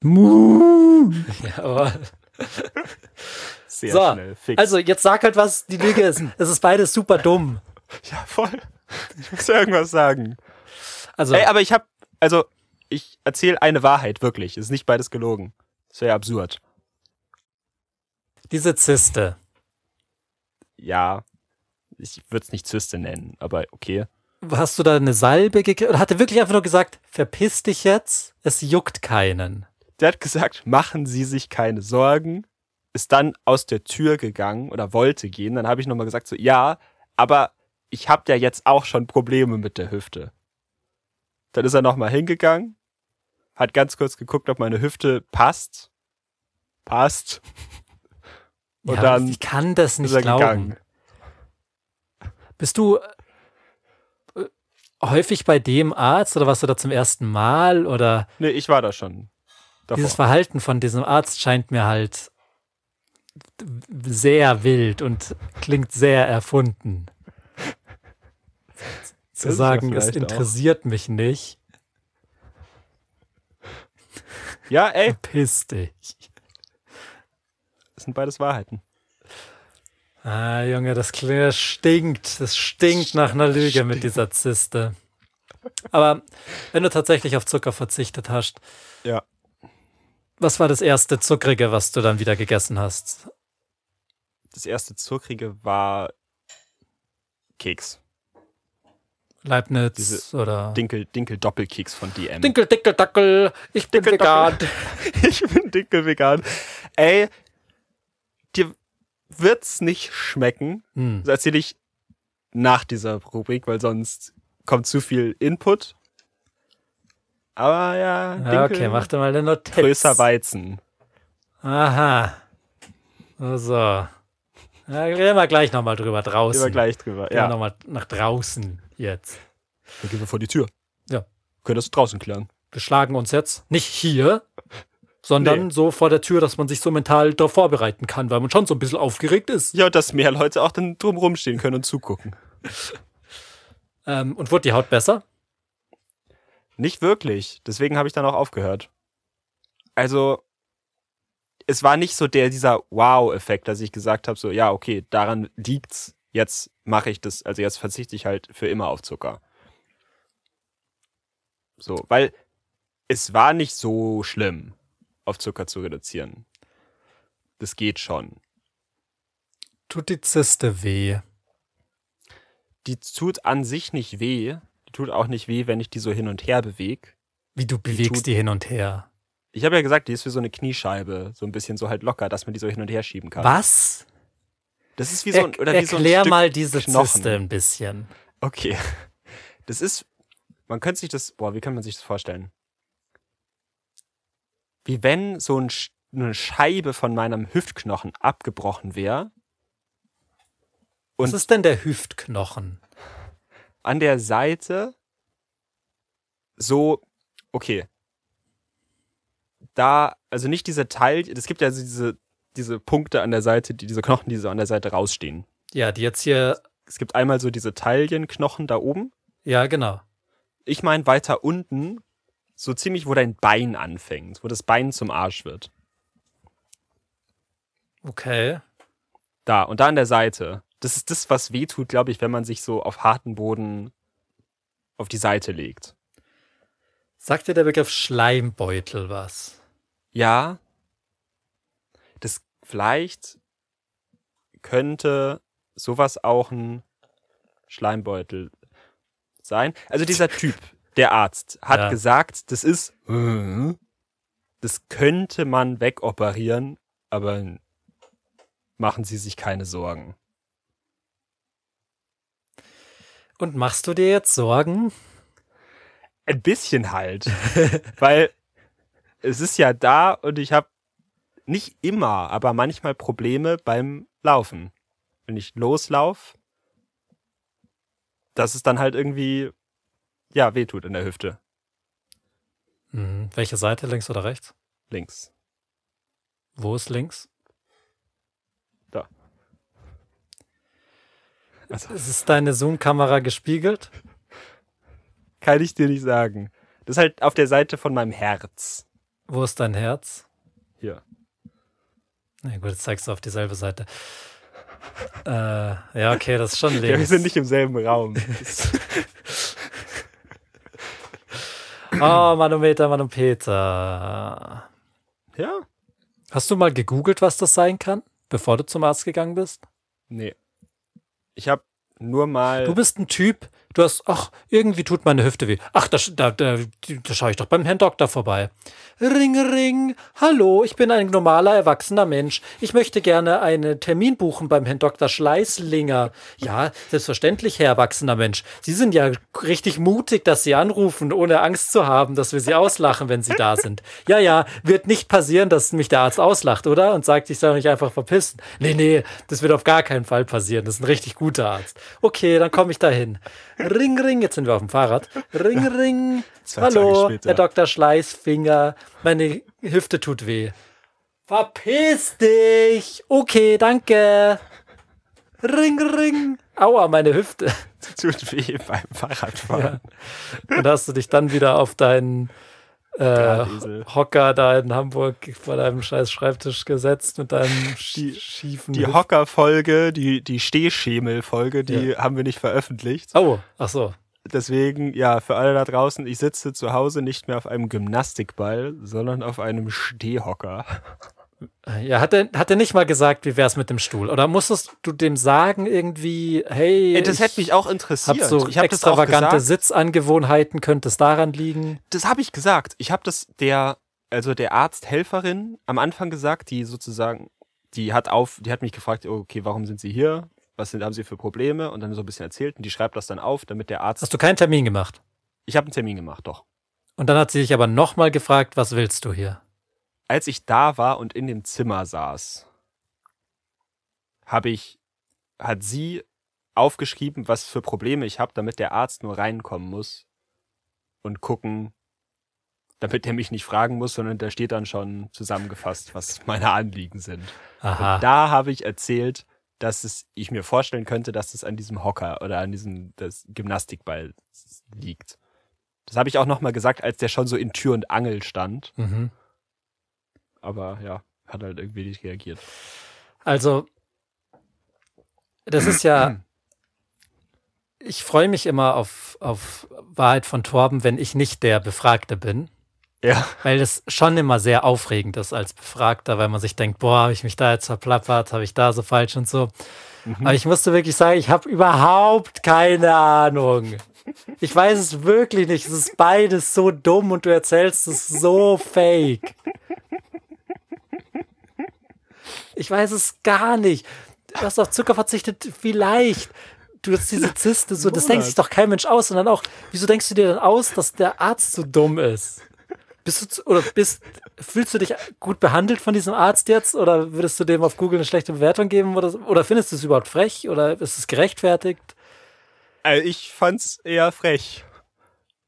Moo. Jawohl. Sehr So, schnell. Fix. Also, jetzt sag halt, was die Lüge ist. Es ist beides super dumm. ja, voll. Ich muss irgendwas sagen. Also, Ey, aber ich habe, also, ich erzähle eine Wahrheit, wirklich. Es ist nicht beides gelogen. Das wäre absurd. diese Zyste. Ja, ich würde es nicht Zyste nennen, aber okay. Hast du da eine Salbe gekriegt? Oder hat er wirklich einfach nur gesagt, verpiss dich jetzt? Es juckt keinen. Der hat gesagt, machen Sie sich keine Sorgen. Ist dann aus der Tür gegangen oder wollte gehen. Dann habe ich nochmal gesagt, so, ja, aber ich habe ja jetzt auch schon Probleme mit der Hüfte. Dann ist er nochmal hingegangen, hat ganz kurz geguckt, ob meine Hüfte passt. Passt. Und ja, dann ich kann das nicht glauben. gegangen. Bist du äh, häufig bei dem Arzt oder warst du da zum ersten Mal? Oder Nee, ich war da schon. Davor. dieses Verhalten von diesem Arzt scheint mir halt sehr wild und klingt sehr erfunden. Zu sagen, ja es vielleicht auch. interessiert mich nicht, Ja, ey, piss dich. das sind beides Wahrheiten. Ah, Junge, das stinkt. Das stinkt nach einer Lüge mit dieser Zyste. Aber wenn du tatsächlich auf Zucker verzichtet hast, Ja. was war das erste Zuckrige, was du dann wieder gegessen hast? Das erste Zuckrige war Keks. Leibniz Diese oder Dinkel, Dinkel Doppelkeks von DM. Dinkel, Dickel, Dackel, ich bin Dinkel, vegan. ich bin Dinkel vegan. Ey, dir wird's nicht schmecken. Hm. Das erzähle ich nach dieser Rubrik, weil sonst kommt zu viel Input. Aber ja, Dinkel, Ja, okay, mach dir mal eine Notiz. größer Weizen. Aha. So. Ja, reden wir gleich nochmal drüber draußen. Über gleich drüber. Gehen wir Ja, nochmal nach draußen jetzt. dann gehen wir vor die Tür. Ja. Können das draußen klären. Wir schlagen uns jetzt nicht hier, sondern Nee. so vor der Tür, dass man sich so mental darauf vorbereiten kann, weil man schon so ein bisschen aufgeregt ist. Ja, und dass mehr Leute auch dann drumrum stehen können und zugucken. Ähm, und wurde die Haut besser? Nicht wirklich. Deswegen habe ich dann auch aufgehört. Also, es war nicht so der, dieser Wow-Effekt, dass ich gesagt habe, so, ja, okay, daran liegt's, jetzt mache ich das, also jetzt verzichte ich halt für immer auf Zucker. So, weil es war nicht so schlimm, auf Zucker zu reduzieren. Das geht schon. Tut die Zyste weh? Die tut an sich nicht weh. Die tut auch nicht weh, wenn ich die so hin und her bewege. Wie du bewegst tut- die hin und her. Ich habe ja gesagt, die ist wie so eine Kniescheibe, so ein bisschen so halt locker, dass man die so hin und her schieben kann. Was? Das ist wie so ein, Er, oder wie so ein erklär Stück mal diese Knochen. Zyste ein bisschen. Okay. Das ist, man könnte sich das, boah, wie kann man sich das vorstellen? Wie wenn so ein, eine Scheibe von meinem Hüftknochen abgebrochen wäre Was ist denn der Hüftknochen? an der Seite so, okay. Da, also nicht diese Teil, es gibt ja diese, diese Punkte an der Seite, die, diese Knochen, die so an der Seite rausstehen. Ja, die jetzt hier. Es gibt einmal so diese Taillenknochen da oben. Ja, genau. Ich meine weiter unten, so ziemlich, wo dein Bein anfängt, wo das Bein zum Arsch wird. Okay. Da und da an der Seite. Das ist das, was weh tut, glaube ich, wenn man sich so auf harten Boden auf die Seite legt. Sagt dir der Begriff Schleimbeutel was? Ja. Das vielleicht könnte sowas auch ein Schleimbeutel sein. Also dieser Typ, der Arzt, hat Ja. gesagt, das ist, das könnte man wegoperieren, aber machen Sie sich keine Sorgen. Und machst du dir jetzt Sorgen? Ein bisschen halt. Weil es ist ja da und ich habe nicht immer, aber manchmal Probleme beim Laufen. Wenn ich loslauf, dass es dann halt irgendwie, ja, wehtut in der Hüfte. Hm, welche Seite, links oder rechts? Links. Wo ist links? Da. Also, Ist deine Zoom-Kamera gespiegelt? kann ich dir nicht sagen. Das ist halt auf der Seite von meinem Herz. Wo ist dein Herz? Hier. Na gut, jetzt zeigst du auf dieselbe Seite. Äh, ja, okay, das ist schon links. Ja, wir sind nicht im selben Raum. Oh, Manometer, Manometer. ja? Hast du mal gegoogelt, was das sein kann, bevor du zum Arzt gegangen bist? Nee. Ich habe nur mal. Du bist ein Typ, du hast, ach, irgendwie tut meine Hüfte weh. Ach, da, da, da, da schaue ich doch beim Herrn Doktor vorbei. Ring, ring. Hallo, ich bin ein normaler, erwachsener Mensch. Ich möchte gerne einen Termin buchen beim Herrn Dr. Schleißlinger. Ja, selbstverständlich, Herr erwachsener Mensch. Sie sind ja richtig mutig, dass Sie anrufen, ohne Angst zu haben, dass wir Sie auslachen, wenn Sie da sind. Ja, ja, wird nicht passieren, dass mich der Arzt auslacht, oder? Und sagt, ich soll mich einfach verpissen. Nee, nee, das wird auf gar keinen Fall passieren. Das ist ein richtig guter Arzt. Okay, dann komme ich dahin. Ring, ring. Jetzt sind wir auf dem Fahrrad. Ring, ring. Zwei Hallo. Herr Dr. Schleißfinger. Meine Hüfte tut weh. Verpiss dich. Okay, danke. Ring, ring. Aua, meine Hüfte. tut weh beim Fahrradfahren. Und hast du dich dann wieder auf deinen äh. Hocker da in Hamburg vor deinem scheiß Schreibtisch gesetzt mit deinem schie schiefen Die Hocker-Folge, die, die Stehschemel-Folge, die haben wir nicht veröffentlicht. Oh, ach so. Deswegen, ja, für alle da draußen, ich sitze zu Hause nicht mehr auf einem Gymnastikball, sondern auf einem Stehhocker. Ja, hat er, hat er nicht mal gesagt, wie wär's mit dem Stuhl? Oder musstest du dem sagen irgendwie, hey, das hätte mich auch interessiert. hab so ich habe extravagante. Sitzangewohnheiten, könnte es daran liegen? Das habe ich gesagt. Ich habe das der, also der Arzthelferin am Anfang gesagt, die sozusagen, die hat auf, die hat mich gefragt, okay, warum sind Sie hier? Was sind, haben Sie für Probleme? Und dann so ein bisschen erzählt und die schreibt das dann auf, damit der Arzt. Hast du keinen Termin gemacht? ich habe einen Termin gemacht, doch. Und dann hat sie dich aber nochmal gefragt, was willst du hier? Als ich da war und in dem Zimmer saß, habe ich, hat sie aufgeschrieben, was für Probleme ich habe, damit der Arzt nur reinkommen muss und gucken, damit er mich nicht fragen muss, sondern da steht dann schon zusammengefasst, was meine Anliegen sind. Aha. Da habe ich erzählt, dass es, ich mir vorstellen könnte, dass es an diesem Hocker oder an diesem das Gymnastikball liegt. Das habe ich auch nochmal gesagt, als der schon so in Tür und Angel stand. Mhm. Aber ja, hat halt irgendwie nicht reagiert. Also, das ist ja. Ich freue mich immer auf, auf Wahrheit von Torben, wenn ich nicht der Befragte bin. Ja. Weil das schon immer sehr aufregend ist als Befragter, weil man sich denkt, boah, habe ich mich da jetzt verplappert, habe ich da so falsch und so. Aber ich musste wirklich sagen, ich habe überhaupt keine Ahnung. Ich weiß es wirklich nicht. Es ist beides so dumm und du erzählst es so fake. Ich weiß es gar nicht. Du hast auf Zucker verzichtet, vielleicht. Du hast diese Zyste, so, das denkt sich doch kein Mensch aus. Und dann auch, wieso denkst du dir dann aus, dass der Arzt so dumm ist? Bist du, zu- oder bist, fühlst du dich gut behandelt von diesem Arzt jetzt? Oder würdest du dem auf Google eine schlechte Bewertung geben? Oder, oder findest du es überhaupt frech? Oder ist es gerechtfertigt? Also ich fand's eher frech.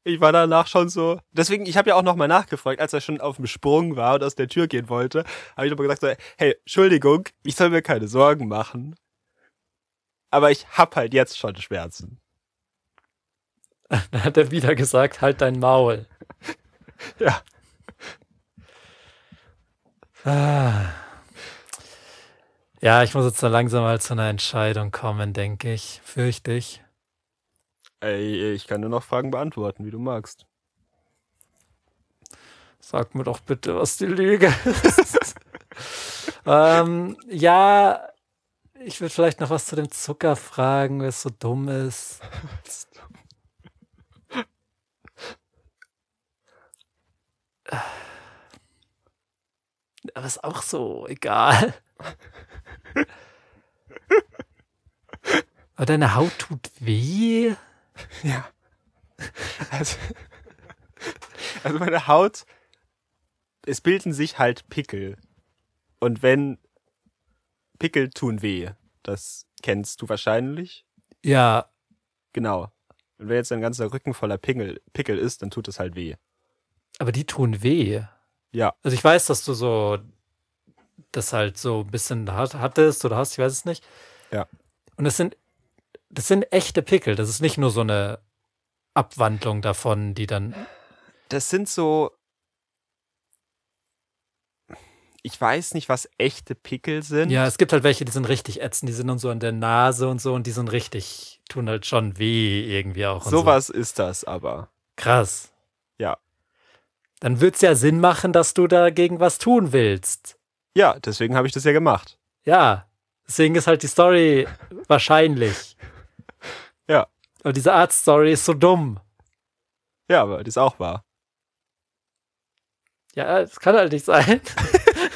Ich war danach schon so. Deswegen, ich habe ja auch nochmal nachgefragt, als er schon auf dem Sprung war und aus der Tür gehen wollte, habe ich nochmal gesagt, so, hey, Entschuldigung, ich soll mir keine Sorgen machen. Aber ich hab halt jetzt schon Schmerzen. Dann hat er wieder gesagt, halt dein Maul. Ja. Ja, ich muss jetzt so langsam mal zu einer Entscheidung kommen, denke ich. Fürchte ich. Ey, ich kann nur noch Fragen beantworten, wie du magst. Sag mir doch bitte, was die Lüge ist. ähm, ja, ich würde vielleicht noch was zu dem Zucker fragen, wer es so dumm ist. Aber ist auch so egal. Aber deine Haut tut weh. Ja. Also, also meine Haut, es bilden sich halt Pickel. Und wenn Pickel tun weh, das kennst du wahrscheinlich. Ja, Genau. Und wenn jetzt dein ganzer Rücken voller Pickel, Pickel ist, dann tut es halt weh. aber die tun weh. Ja. Also ich weiß, dass du so das halt so ein bisschen hat- hattest oder hast, ich weiß es nicht. Ja. Und das sind, das sind echte Pickel. Das ist nicht nur so eine Abwandlung davon, die dann. Das sind so. Ich weiß nicht, was echte Pickel sind. Ja, es gibt halt welche, die sind richtig ätzend, die sind dann so an der Nase und so und die sind richtig, tun halt schon weh irgendwie auch. Sowas ist das aber. So. Krass. Ja. Dann wird es ja Sinn machen, dass du dagegen was tun willst. Ja, deswegen habe ich das ja gemacht. Ja. Deswegen ist halt die Story wahrscheinlich. Ja. Aber diese Art-Story ist so dumm. Ja, aber das ist auch wahr. Ja, das kann halt nicht sein.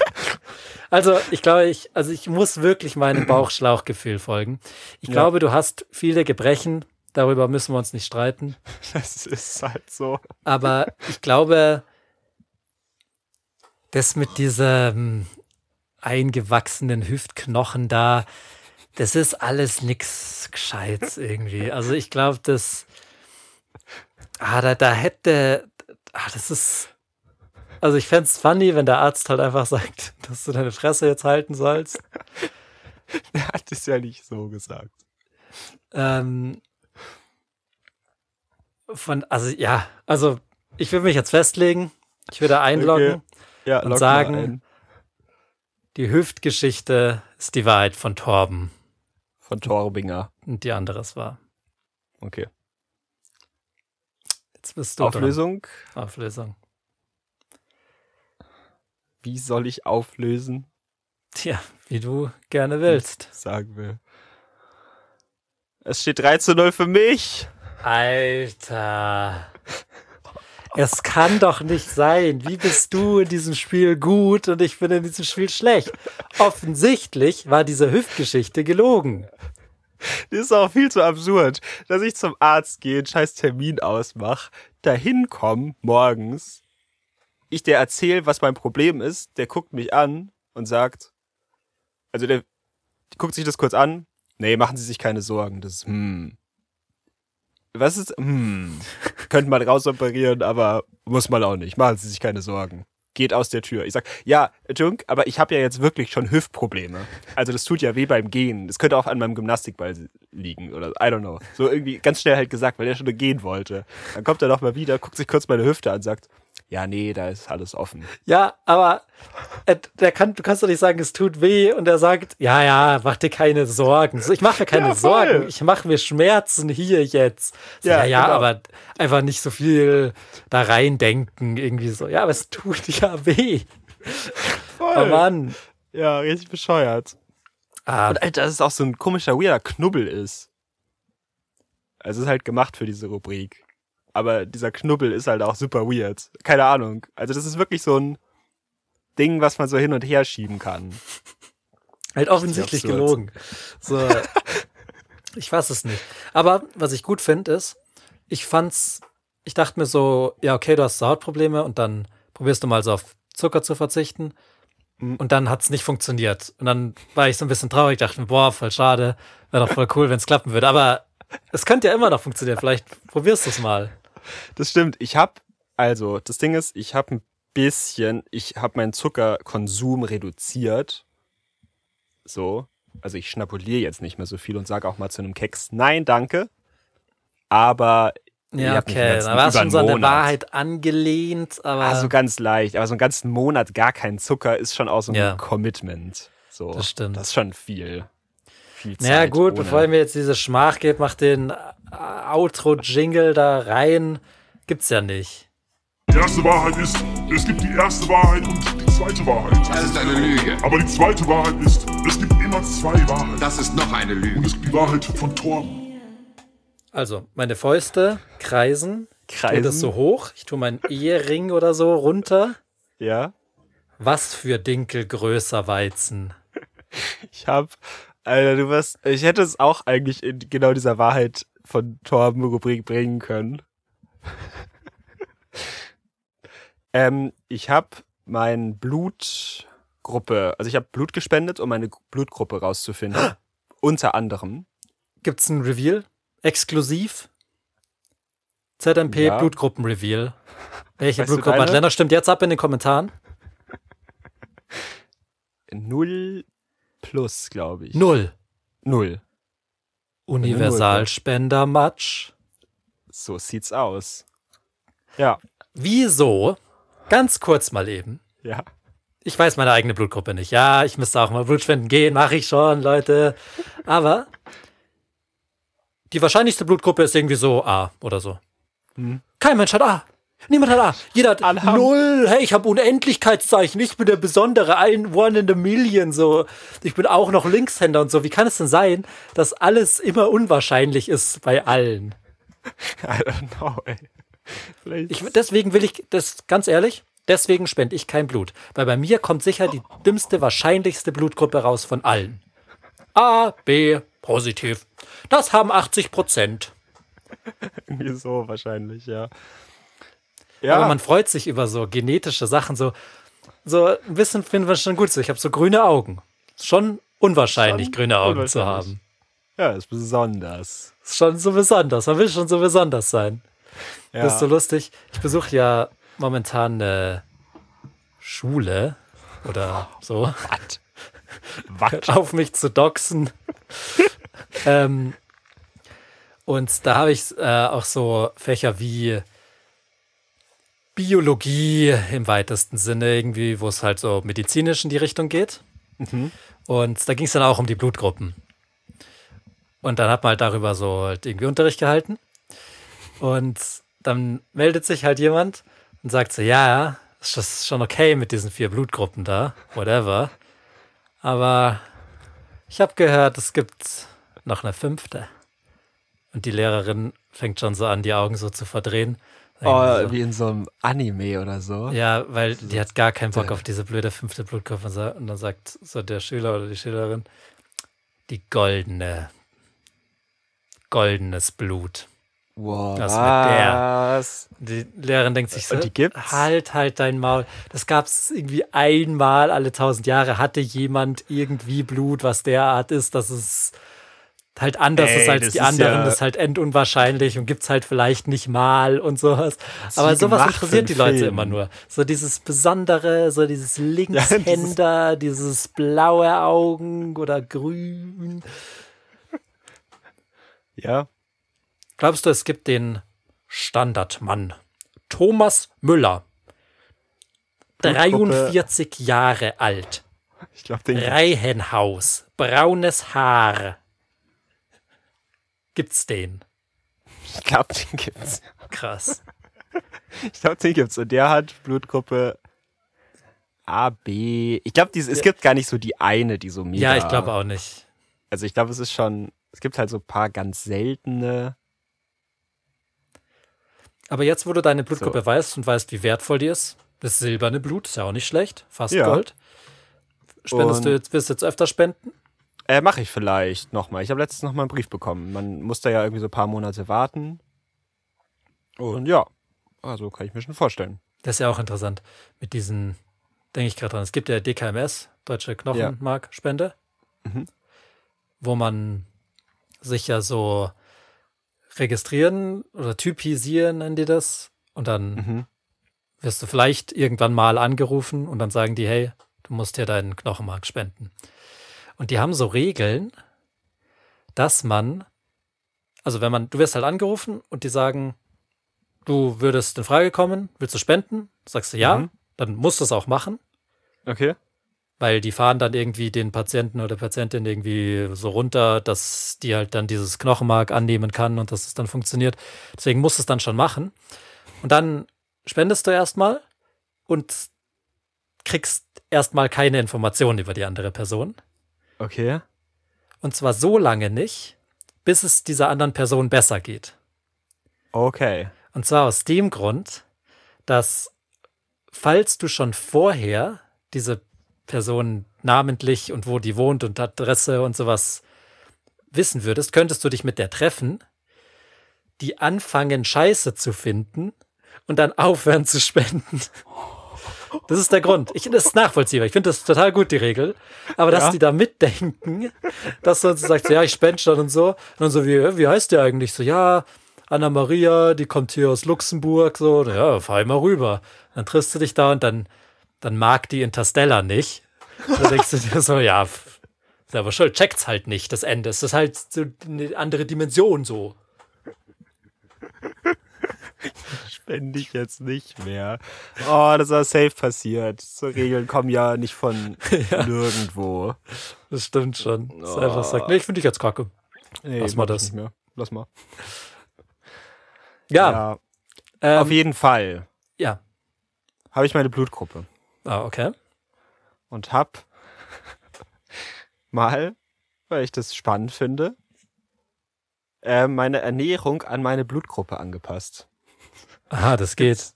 also, ich glaube, ich, also ich muss wirklich meinem Bauchschlauchgefühl folgen. Ich Ja. glaube, du hast viele Gebrechen. Darüber müssen wir uns nicht streiten. Das ist halt so. Aber ich glaube, das mit diesem eingewachsenen Hüftknochen da, das ist alles nix Gescheites irgendwie. Also ich glaube, das, ah, da, da hätte, ah, das ist, also ich fände es funny, wenn der Arzt halt einfach sagt, dass du deine Fresse jetzt halten sollst. Er hat es ja nicht so gesagt. Ähm, von, also ja, also ich will mich jetzt festlegen. Ich würde einloggen. Okay. Ja, Und sagen- ein. Die Hüftgeschichte ist die Wahrheit von Torben. Von Torbinger. Und die andere ist wahr. Okay. Jetzt bist du Auflösung. Dran. Auflösung. Wie soll ich auflösen? Tja, wie du gerne willst. Sagen will. Es steht 3 zu 0 für mich. Alter. Es kann doch nicht sein. Wie bist du in diesem Spiel gut und ich bin in diesem Spiel schlecht? Offensichtlich war diese Hüftgeschichte gelogen. Das ist auch viel zu absurd, dass ich zum Arzt gehe, einen scheiß Termin ausmache, dahin komme morgens, ich dir erzähle, was mein Problem ist, der guckt mich an und sagt, also der guckt sich das kurz an, nee, machen Sie sich keine Sorgen, das hm. Was ist, hm, könnte man rausoperieren, aber muss man auch nicht, machen Sie sich keine Sorgen. Geht aus der Tür. Ich sag, ja, Junk, aber ich habe ja jetzt wirklich schon Hüftprobleme. Also das tut ja weh beim Gehen. Das könnte auch an meinem Gymnastikball liegen oder I don't know. So irgendwie ganz schnell halt gesagt, weil er schon gehen wollte. Dann kommt er noch mal wieder, guckt sich kurz meine Hüfte an, sagt, Ja, nee, da ist alles offen. Ja, aber äh, der kann, du kannst doch nicht sagen, es tut weh und er sagt, ja, ja, mach dir keine Sorgen. So, ich mache mir keine Ja. Sorgen, ich mache mir Schmerzen hier jetzt. So, ja, Ja, ja, genau. aber einfach nicht so viel da reindenken, irgendwie so. Ja, aber es tut ja weh. Voll. Oh Mann. Ja, richtig bescheuert. Ah, Und Alter, dass es auch so ein komischer, weirder Knubbel ist. Also es ist halt gemacht für diese Rubrik. Aber dieser Knubbel ist halt auch super weird. Keine Ahnung. Also das ist wirklich so ein Ding, was man so hin und her schieben kann. Halt offensichtlich gelogen. So, ich weiß es nicht. Aber was ich gut finde, ist, ich fand's, ich dachte mir so, ja, okay, du hast so Hautprobleme und dann probierst du mal so auf Zucker zu verzichten. Mhm. Und dann hat's nicht funktioniert. Und dann war ich so ein bisschen traurig, dachte mir, boah, voll schade. Wäre doch voll cool, wenn es klappen würde. Aber es könnte ja immer noch funktionieren. Vielleicht probierst du es mal. Das stimmt. Ich habe, also das Ding ist, ich habe ein bisschen, ich habe meinen Zuckerkonsum reduziert. So. Also ich schnabuliere jetzt nicht mehr so viel und sage auch mal zu einem Keks, nein, danke. Aber ich Ja, okay. Da war es schon so an der Wahrheit angelehnt, aber Also ganz leicht, aber so einen ganzen Monat gar kein Zucker ist schon auch so ein Ja. Commitment. So, Das stimmt. Das ist schon viel. Viel Zeit. naja, gut, ohne- bevor mir jetzt diese Schmach geht, mach den äh, Outro-Jingle da rein. Gibt's ja nicht. Die erste Wahrheit ist, es gibt die erste Wahrheit und die zweite Wahrheit. Das ist eine Lüge. Aber die zweite Wahrheit ist, es gibt immer zwei Wahrheiten. Das ist noch eine Und Lüge. es gibt die Wahrheit von Torben. Also, meine Fäuste kreisen. Ich tue Kreisen. das so hoch. Ich tue meinen Ehering oder so runter. Ja. Was für Dinkelgrößer Weizen. Ich hab, Alter, du wirst, ich hätte es auch eigentlich in genau dieser Wahrheit von Torben Rubrik bringen können. ähm, ich habe mein Blutgruppe, also ich habe Blut gespendet, um meine Blutgruppe rauszufinden. Unter anderem. Gibt's ein Reveal? Exklusiv? ZMP Ja. Blutgruppen-Reveal. Welche Weißt Blutgruppe hat? Lennart? Stimmt jetzt ab in den Kommentaren. Null plus, glaube ich. Null. Null. Universalspender-Matsch. So sieht's aus. Ja. Wieso? Ganz kurz mal eben. Ja. Ich weiß meine eigene Blutgruppe nicht. Ja, ich müsste auch mal Blut spenden gehen, mache ich schon, Leute. Aber die wahrscheinlichste Blutgruppe ist irgendwie so A oder so. Kein Mensch hat A. Niemand hat A. Jeder hat haben- null. Hey, ich habe Unendlichkeitszeichen. Ich bin der Besondere. Ein One in a Million. So, ich bin auch noch Linkshänder und so. Wie kann es denn sein, dass alles immer unwahrscheinlich ist bei allen? I don't know, ey. Ich, deswegen will ich, das ganz ehrlich, deswegen spende ich kein Blut. Weil bei mir kommt sicher die dümmste, wahrscheinlichste Blutgruppe raus von allen. A, B, positiv. Das haben 80 Prozent. irgendwie so wahrscheinlich, ja. Ja, Aber man freut sich über so genetische Sachen. So, so ein bisschen finden wir schon gut. So, ich habe so grüne Augen. Schon unwahrscheinlich, Schon grüne Augen zu unwahrscheinlich. haben. ja, ist besonders. Ist schon so besonders. Man will schon so besonders sein. Ja. Das ist so lustig. Ich besuche ja momentan eine Schule oder so. Watt. Watt. auf mich zu doxen. ähm, und da habe ich äh, auch so Fächer wie Biologie im weitesten Sinne, irgendwie, wo es halt so medizinisch in die Richtung geht. Und da ging es dann auch um die Blutgruppen. Und dann hat man halt darüber so halt irgendwie Unterricht gehalten. Und dann meldet sich halt jemand und sagt so, ja, ist das schon okay mit diesen vier Blutgruppen da, whatever. Aber ich habe gehört, es gibt noch eine fünfte. Und die Lehrerin fängt schon so an, die Augen so zu verdrehen. Oh, Irgendwie wie in so einem Anime oder so. so. Ja, weil die hat gar keinen Bock auf diese blöde fünfte Blutgruppe. Und dann sagt so der Schüler oder die Schülerin, die goldene, goldenes Blut. Wow, Das mit der. was? Die Lehrerin denkt sich so, die gibt's? halt, halt dein Maul. Das gab's irgendwie einmal alle tausend Jahre, hatte jemand irgendwie Blut, was derart ist, dass es halt anders Ey, ist als die anderen. ja- das ist halt endunwahrscheinlich und gibt's halt vielleicht nicht mal und sowas. Aber sowas interessiert die Leute Film. immer nur. So dieses Besondere, so dieses Linkshänder, dieses blaue Augen oder grün. Ja. Glaubst du, es gibt den Standardmann? Thomas Müller. Blutgruppe- 43 Jahre alt. Ich glaube, den Reihenhaus. Braunes Haar. Gibt's den? Ich glaube, den gibt's. Krass. Ich glaube, den gibt's. Und der hat Blutgruppe A, B. Ich glaube, es gibt gar nicht so die eine, die so mega. Ja, ich glaube auch nicht. Also ich glaube, es ist schon. Es gibt halt so ein paar ganz seltene. Aber jetzt, wo du deine Blutgruppe weißt und weißt, wie wertvoll die ist, das silberne Blut ist ja auch nicht schlecht. Fast Ja. Gold. Spendest Und- du jetzt, wirst du jetzt öfter spenden? Äh, mache ich vielleicht nochmal. Ich habe letztens noch mal einen Brief bekommen. Man muss da ja irgendwie so ein paar Monate warten. Und ja, also kann ich mir schon vorstellen. Das ist ja auch interessant. Mit diesen, denke ich gerade dran. Es gibt ja DKMS, Deutsche Knochenmarkspende, Mhm. wo man sich ja so registrieren oder typisieren, nennen die das. Und dann Mhm. wirst du vielleicht irgendwann mal angerufen und dann sagen die, hey, du musst dir deinen Knochenmark spenden. Und die haben so Regeln, dass man, also wenn man, du wirst halt angerufen und die sagen, du würdest in Frage kommen, willst du spenden? Sagst du ja, Mhm. dann musst du es auch machen, Okay. weil die fahren dann irgendwie den Patienten oder Patientin irgendwie so runter, dass die halt dann dieses Knochenmark annehmen kann und dass es dann funktioniert. Deswegen musst du es dann schon machen. Und dann spendest du erstmal und kriegst erstmal keine Informationen über die andere Person. Okay. Und zwar so lange nicht, bis es dieser anderen Person besser geht. Okay. Und zwar aus dem Grund, dass falls du schon vorher diese Person namentlich und wo die wohnt und Adresse und sowas wissen würdest, könntest du dich mit der treffen, die anfangen Scheiße zu finden und dann aufhören zu spenden. Das ist der Grund. Ich, das ist nachvollziehbar. Ich finde das total gut, die Regel. Aber dass Ja. die da mitdenken, dass du so sagst, ja, ich spende schon und so. Und dann so, wie, wie heißt der eigentlich? So, ja, Anna Maria, die kommt hier aus Luxemburg, so, ja, fahr mal rüber. Dann triffst du dich da und dann, dann mag die Interstellar nicht. Dann denkst du dir so, ja, ist aber schuld, checkt's halt nicht, das Ende. Es ist halt so eine andere Dimension so. Spende ich jetzt nicht mehr. Oh, das war safe passiert. So Regeln kommen ja nicht von nirgendwo. Das stimmt schon. Das einfach sagt, nee, ich finde dich jetzt kacke. Nee, Lass mal das. Nicht mehr. Lass mal. Ja, Ja, ähm, auf jeden Fall ja. habe ich meine Blutgruppe Ah, okay. und hab mal, weil ich das spannend finde, äh, meine Ernährung an meine Blutgruppe angepasst. Aha, das geht.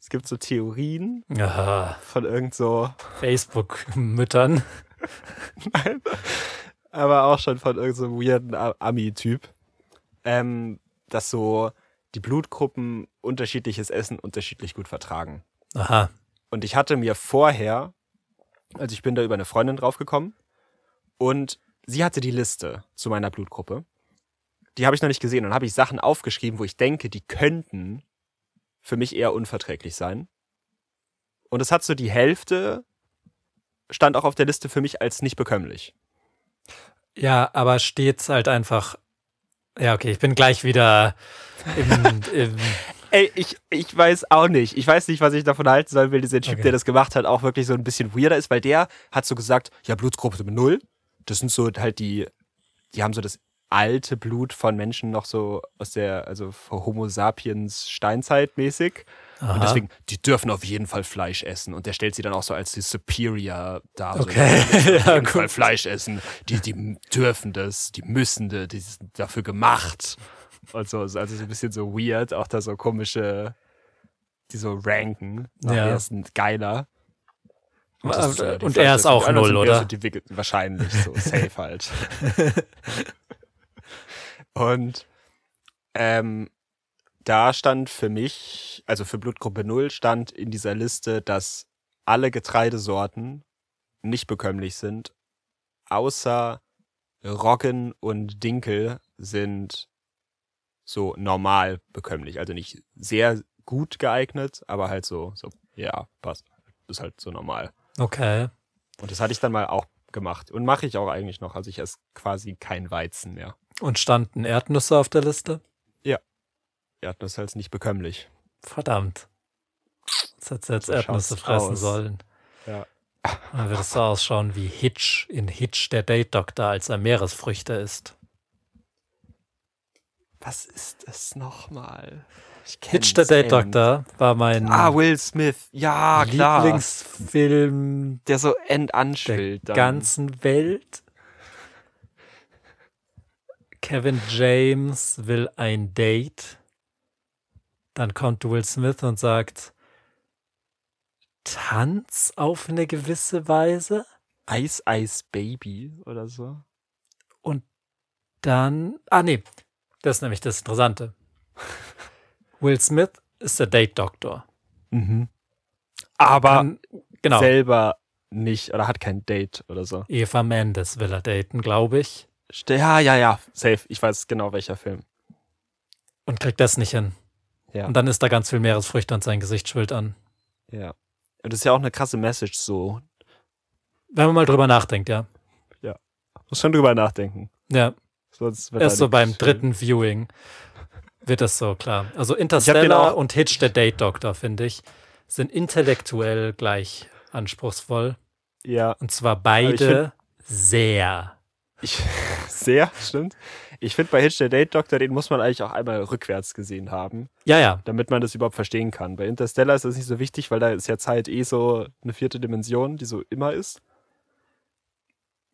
Es gibt so Theorien Aha, von irgend so, Facebook-Müttern. aber auch schon von irgend so weirden Ami-Typ, ähm, dass so die Blutgruppen unterschiedliches Essen unterschiedlich gut vertragen. Aha. Und ich hatte mir vorher, also ich bin da über eine Freundin draufgekommen und sie hatte die Liste zu meiner Blutgruppe. Die habe ich noch nicht gesehen und habe ich Sachen aufgeschrieben, wo ich denke, die könnten für mich eher unverträglich sein. Und es hat so die Hälfte stand auch auf der Liste für mich als nicht bekömmlich. Ja, aber steht's halt einfach. Ja, okay, ich bin gleich wieder im, im Ey, ich, ich weiß auch nicht. Ich weiß nicht, was ich davon halten soll, weil dieser Typ, Okay. der das gemacht hat, auch wirklich so ein bisschen weirder ist, weil der hat so gesagt, ja, Blutgruppe null. Das sind so halt die, die haben so das alte Blut von Menschen noch so aus der, also Homo sapiens Steinzeit mäßig. Und Aha. deswegen, die dürfen auf jeden Fall Fleisch essen. Und der stellt sie dann auch so als die Superior dar. Okay. So, die auf Ja, jeden Fall gut. Fleisch essen. Die, die dürfen das, die müssen das, die sind dafür gemacht. Und so, also so ein bisschen so weird, auch da so komische, die so ranken. Ja. wer ist ein geiler. das ist, äh, die Und er ist auch null, oder? So die, wahrscheinlich, so safe halt. Und ähm, da stand für mich, also für Blutgruppe 0 stand in dieser Liste, dass alle Getreidesorten nicht bekömmlich sind, außer Roggen und Dinkel sind so normal bekömmlich. Also nicht sehr gut geeignet, aber halt so, so ja, passt. Ist halt so normal. Okay. Und das hatte ich dann mal auch gemacht. Und mache ich auch eigentlich noch. Also ich esse quasi kein Weizen mehr. Und standen Erdnüsse auf der Liste? Erdnuss ist halt nicht bekömmlich. Verdammt. Jetzt hat sie jetzt So Erdnüsse fressen aus. sollen. Ja. Dann wird es so ausschauen wie Hitch in Hitch, der Date Doktor, als er Meeresfrüchte isst. Was ist das nochmal? Hitch, der Date End. Doktor, war mein Ah, Will Smith. Ja, klar. Lieblingsfilm Der so end der anschwillt. dann. ganzen Welt. Kevin James will ein Date. Dann kommt Will Smith und sagt, Tanz auf eine gewisse Weise. Ice Ice Baby oder so. Und dann, ah nee, das ist nämlich das Interessante. Will Smith ist der Date-Doktor. Mhm. Aber Kann- Genau, selber nicht oder hat kein Date oder so. Eva Mendes will er daten, glaube ich. Ja, ja, ja. Safe. Ich weiß genau welcher Film. Und kriegt das nicht hin. Ja. Und dann ist da ganz viel Meeresfrüchte und sein Gesicht schwillt an. Ja. Und das ist ja auch eine krasse Message so. Wenn man mal drüber nachdenkt, ja. Muss schon drüber nachdenken. Ja, Sonst wird erst so beim nix. dritten Viewing wird das so klar. Also Interstellar und Hitch, der Date-Doktor, finde ich, sind intellektuell gleich anspruchsvoll. Ja. Und zwar ich beide sehr. Ich, sehr, stimmt. Ich finde bei Hitch der Date Doctor, den muss man eigentlich auch einmal rückwärts gesehen haben, Ja, ja, damit man das überhaupt verstehen kann. Bei Interstellar ist das nicht so wichtig, weil da ist ja Zeit eh so eine vierte Dimension, die so immer ist.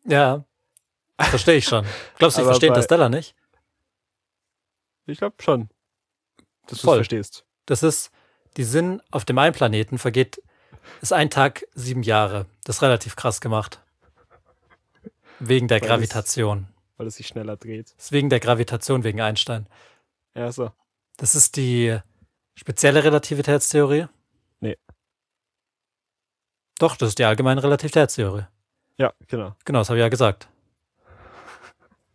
ja. Verstehe ich schon. Glaubst du, ich verstehe Interstellar nicht? Ich glaube schon. Dass du verstehst. Das ist, die sind auf dem einen Planeten, vergeht, ist ein Tag sieben Jahre. Das ist relativ krass gemacht. Wegen der Gravitation. Weil es sich schneller dreht. Das ist wegen der Gravitation, wegen Einstein. Ja, so. Das ist die spezielle Relativitätstheorie? Nee. Doch, das ist die allgemeine Relativitätstheorie. Ja, genau. Genau, das habe ich ja gesagt.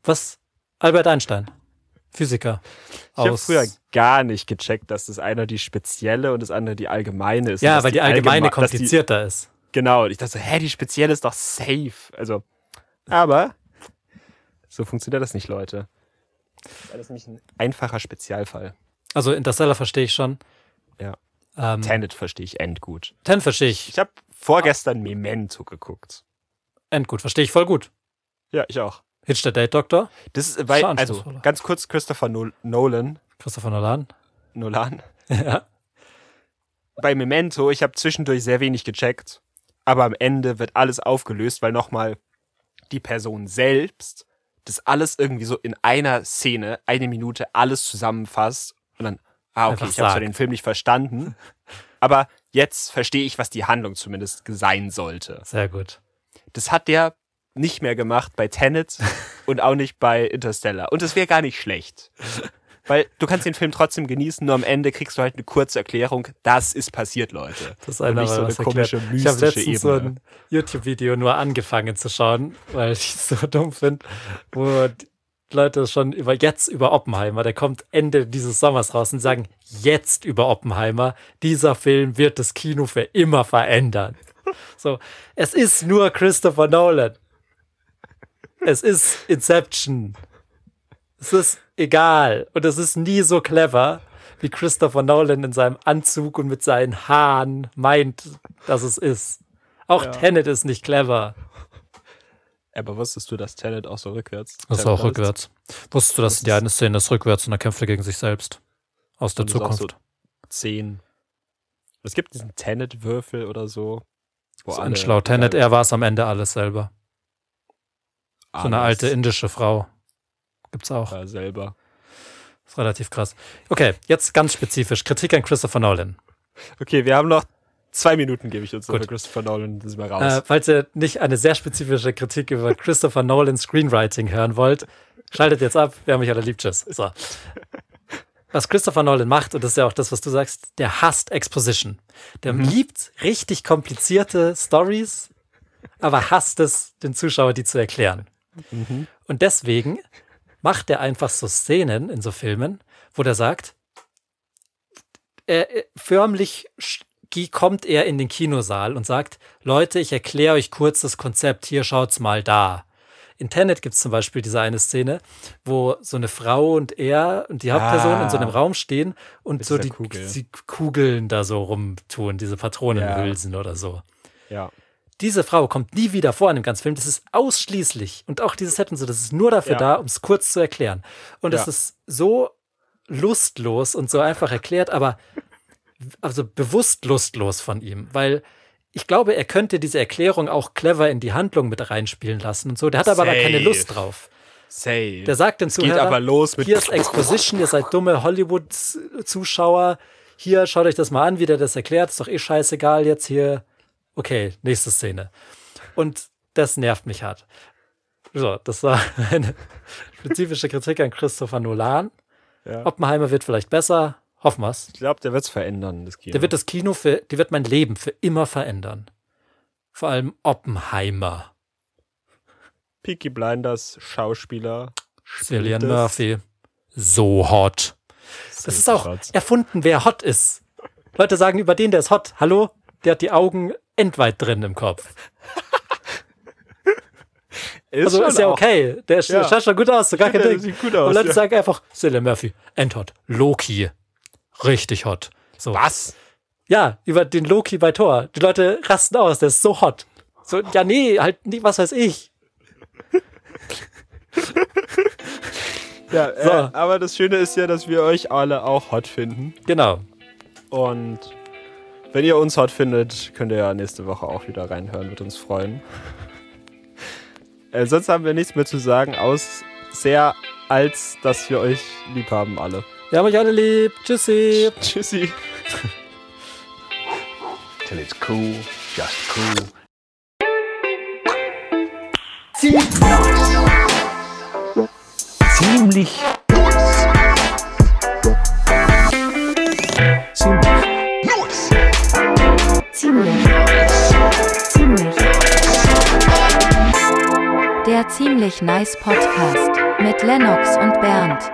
Was? Albert Einstein, Physiker. Ich habe früher gar nicht gecheckt, dass das eine die spezielle und das andere die allgemeine ist. Ja, weil die allgemeine allgeme- dass die- komplizierter ist. Genau, und ich dachte so, hä, die spezielle ist doch safe. Also, aber so funktioniert das nicht, Leute. Das ist nämlich ein einfacher Spezialfall. Also Interstellar verstehe ich schon. Ja. Ähm, Tenet verstehe ich endgut. Ten verstehe ich. Ich habe vorgestern Memento geguckt. Endgut, verstehe ich voll gut. Ja, ich auch. Hitch der Date Doktor, Das ist, weil, Schon also ganz kurz, Christopher Nol Nolan, Christopher Nolan. Nolan. ja. Bei Memento, ich habe zwischendurch sehr wenig gecheckt, aber am Ende wird alles aufgelöst, weil nochmal die Person selbst das alles irgendwie so in einer Szene, eine Minute, alles zusammenfasst und dann, ah, okay, Einfach ich habe zwar den Film nicht verstanden, aber jetzt verstehe ich, was die Handlung zumindest sein sollte. Sehr gut. Das hat der nicht mehr gemacht bei Tenet und auch nicht bei Interstellar. Und das wäre gar nicht schlecht. Weil du kannst den Film trotzdem genießen, nur am Ende kriegst du halt eine kurze Erklärung, das ist passiert, Leute. Das ist nicht so eine komische, erklärt. Ich habe mystische letztens so Ebene. ein YouTube-Video nur angefangen zu schauen, weil ich es so dumm finde, wo Leute schon über jetzt über Oppenheimer, der kommt Ende dieses Sommers raus und sagen jetzt über Oppenheimer, dieser Film wird das Kino für immer verändern. So, es ist nur Christopher Nolan. Es ist Inception. Es ist egal. Und es ist nie so clever, wie Christopher Nolan in seinem Anzug und mit seinen Haaren meint, dass es ist. Auch Ja. Tenet ist nicht clever. Aber wusstest du, dass Tenet auch so rückwärts? Das ist auch rückwärts. Wusstest du, dass Das die eine Szene ist rückwärts und er kämpft gegen sich selbst? Aus der Zukunft. Zehn. Es gibt diesen Tenet-Würfel oder so. wo so ein schlau Tenet, er war es am Ende alles selber. So eine alles alte indische Frau. Gibt's auch. war selber. Ist relativ krass. Okay, jetzt ganz spezifisch. Kritik an Christopher Nolan. Okay, wir haben noch zwei Minuten, gebe ich uns Gut. für Christopher Nolan. Das ist mal Äh, raus. falls ihr nicht eine sehr spezifische Kritik über Christopher Nolans Screenwriting hören wollt, schaltet jetzt ab. Wir haben mich alle lieb. Tschüss. So. Was Christopher Nolan macht, und das ist ja auch das, was du sagst, der hasst Exposition. Der liebt richtig komplizierte Stories, aber hasst es, den Zuschauer die zu erklären. Und deswegen macht er einfach so Szenen in so Filmen, wo der sagt, er, er- förmlich sch- gi- kommt er in den Kinosaal und sagt, Leute, ich erkläre euch kurz das Konzept, hier schaut's mal da. in Tenet gibt es zum Beispiel diese eine Szene, wo so eine Frau und er und die Hauptperson Ah. in so einem Raum stehen und so die, Kugel. die Kugeln da so rumtun, diese Patronenhülsen oder so. Ja. Diese Frau kommt nie wieder vor in dem ganzen Film. Das ist ausschließlich und auch dieses Set und so, das ist nur dafür Ja. da, um es kurz zu erklären. Und es Ja. ist so lustlos und so einfach erklärt, aber also bewusst lustlos von ihm, weil ich glaube, er könnte diese Erklärung auch clever in die Handlung mit reinspielen lassen und so. Der hat aber da keine. Lust drauf. Safe. Der sagt den geht Zuhörer, aber los mit hier ist Exposition, ihr seid dumme Hollywood-Zuschauer. Hier, schaut euch das mal an, wie der das erklärt. Ist doch eh scheißegal jetzt hier. Okay, nächste Szene. Und das nervt mich hart. So, das war eine spezifische Kritik an Christopher Nolan. Ja. Oppenheimer wird vielleicht besser. Hoffen wir's. Ich glaube, der wird es verändern, das Kino. Der wird das Kino für, die wird mein Leben für immer verändern. Vor allem Oppenheimer. Peaky Blinders Schauspieler. Cillian. Murphy. So hot. Das ist auch erfunden, wer hot ist. Leute sagen über den, der ist hot. Hallo? Der hat die Augen endweit drin im Kopf. Ist Also ist ja okay. Der Ja. schaut schon gut aus, so gar Ja, kein der Ding. sieht gut aus, Und Leute ja. sagen einfach, Cillian Murphy, endhot. Loki. Richtig hot. So. Was? Ja, über den Loki bei Thor. Die Leute rasten aus, der ist so hot. So, ja, nee, halt nicht, was weiß ich. Ja, äh, So. aber das Schöne ist ja, dass wir euch alle auch hot finden. Genau. Und wenn ihr uns hot findet, könnt ihr ja nächste Woche auch wieder reinhören, wird uns freuen. Äh, sonst haben wir nichts mehr zu sagen, aus sehr als dass wir euch lieb haben alle. Wir haben euch alle lieb. Tschüssi. Tschüssi. Till it's cool, just cool. Ziemlich. Ziemlich. Der ziemlich nice Podcast mit Lennox und Bernd.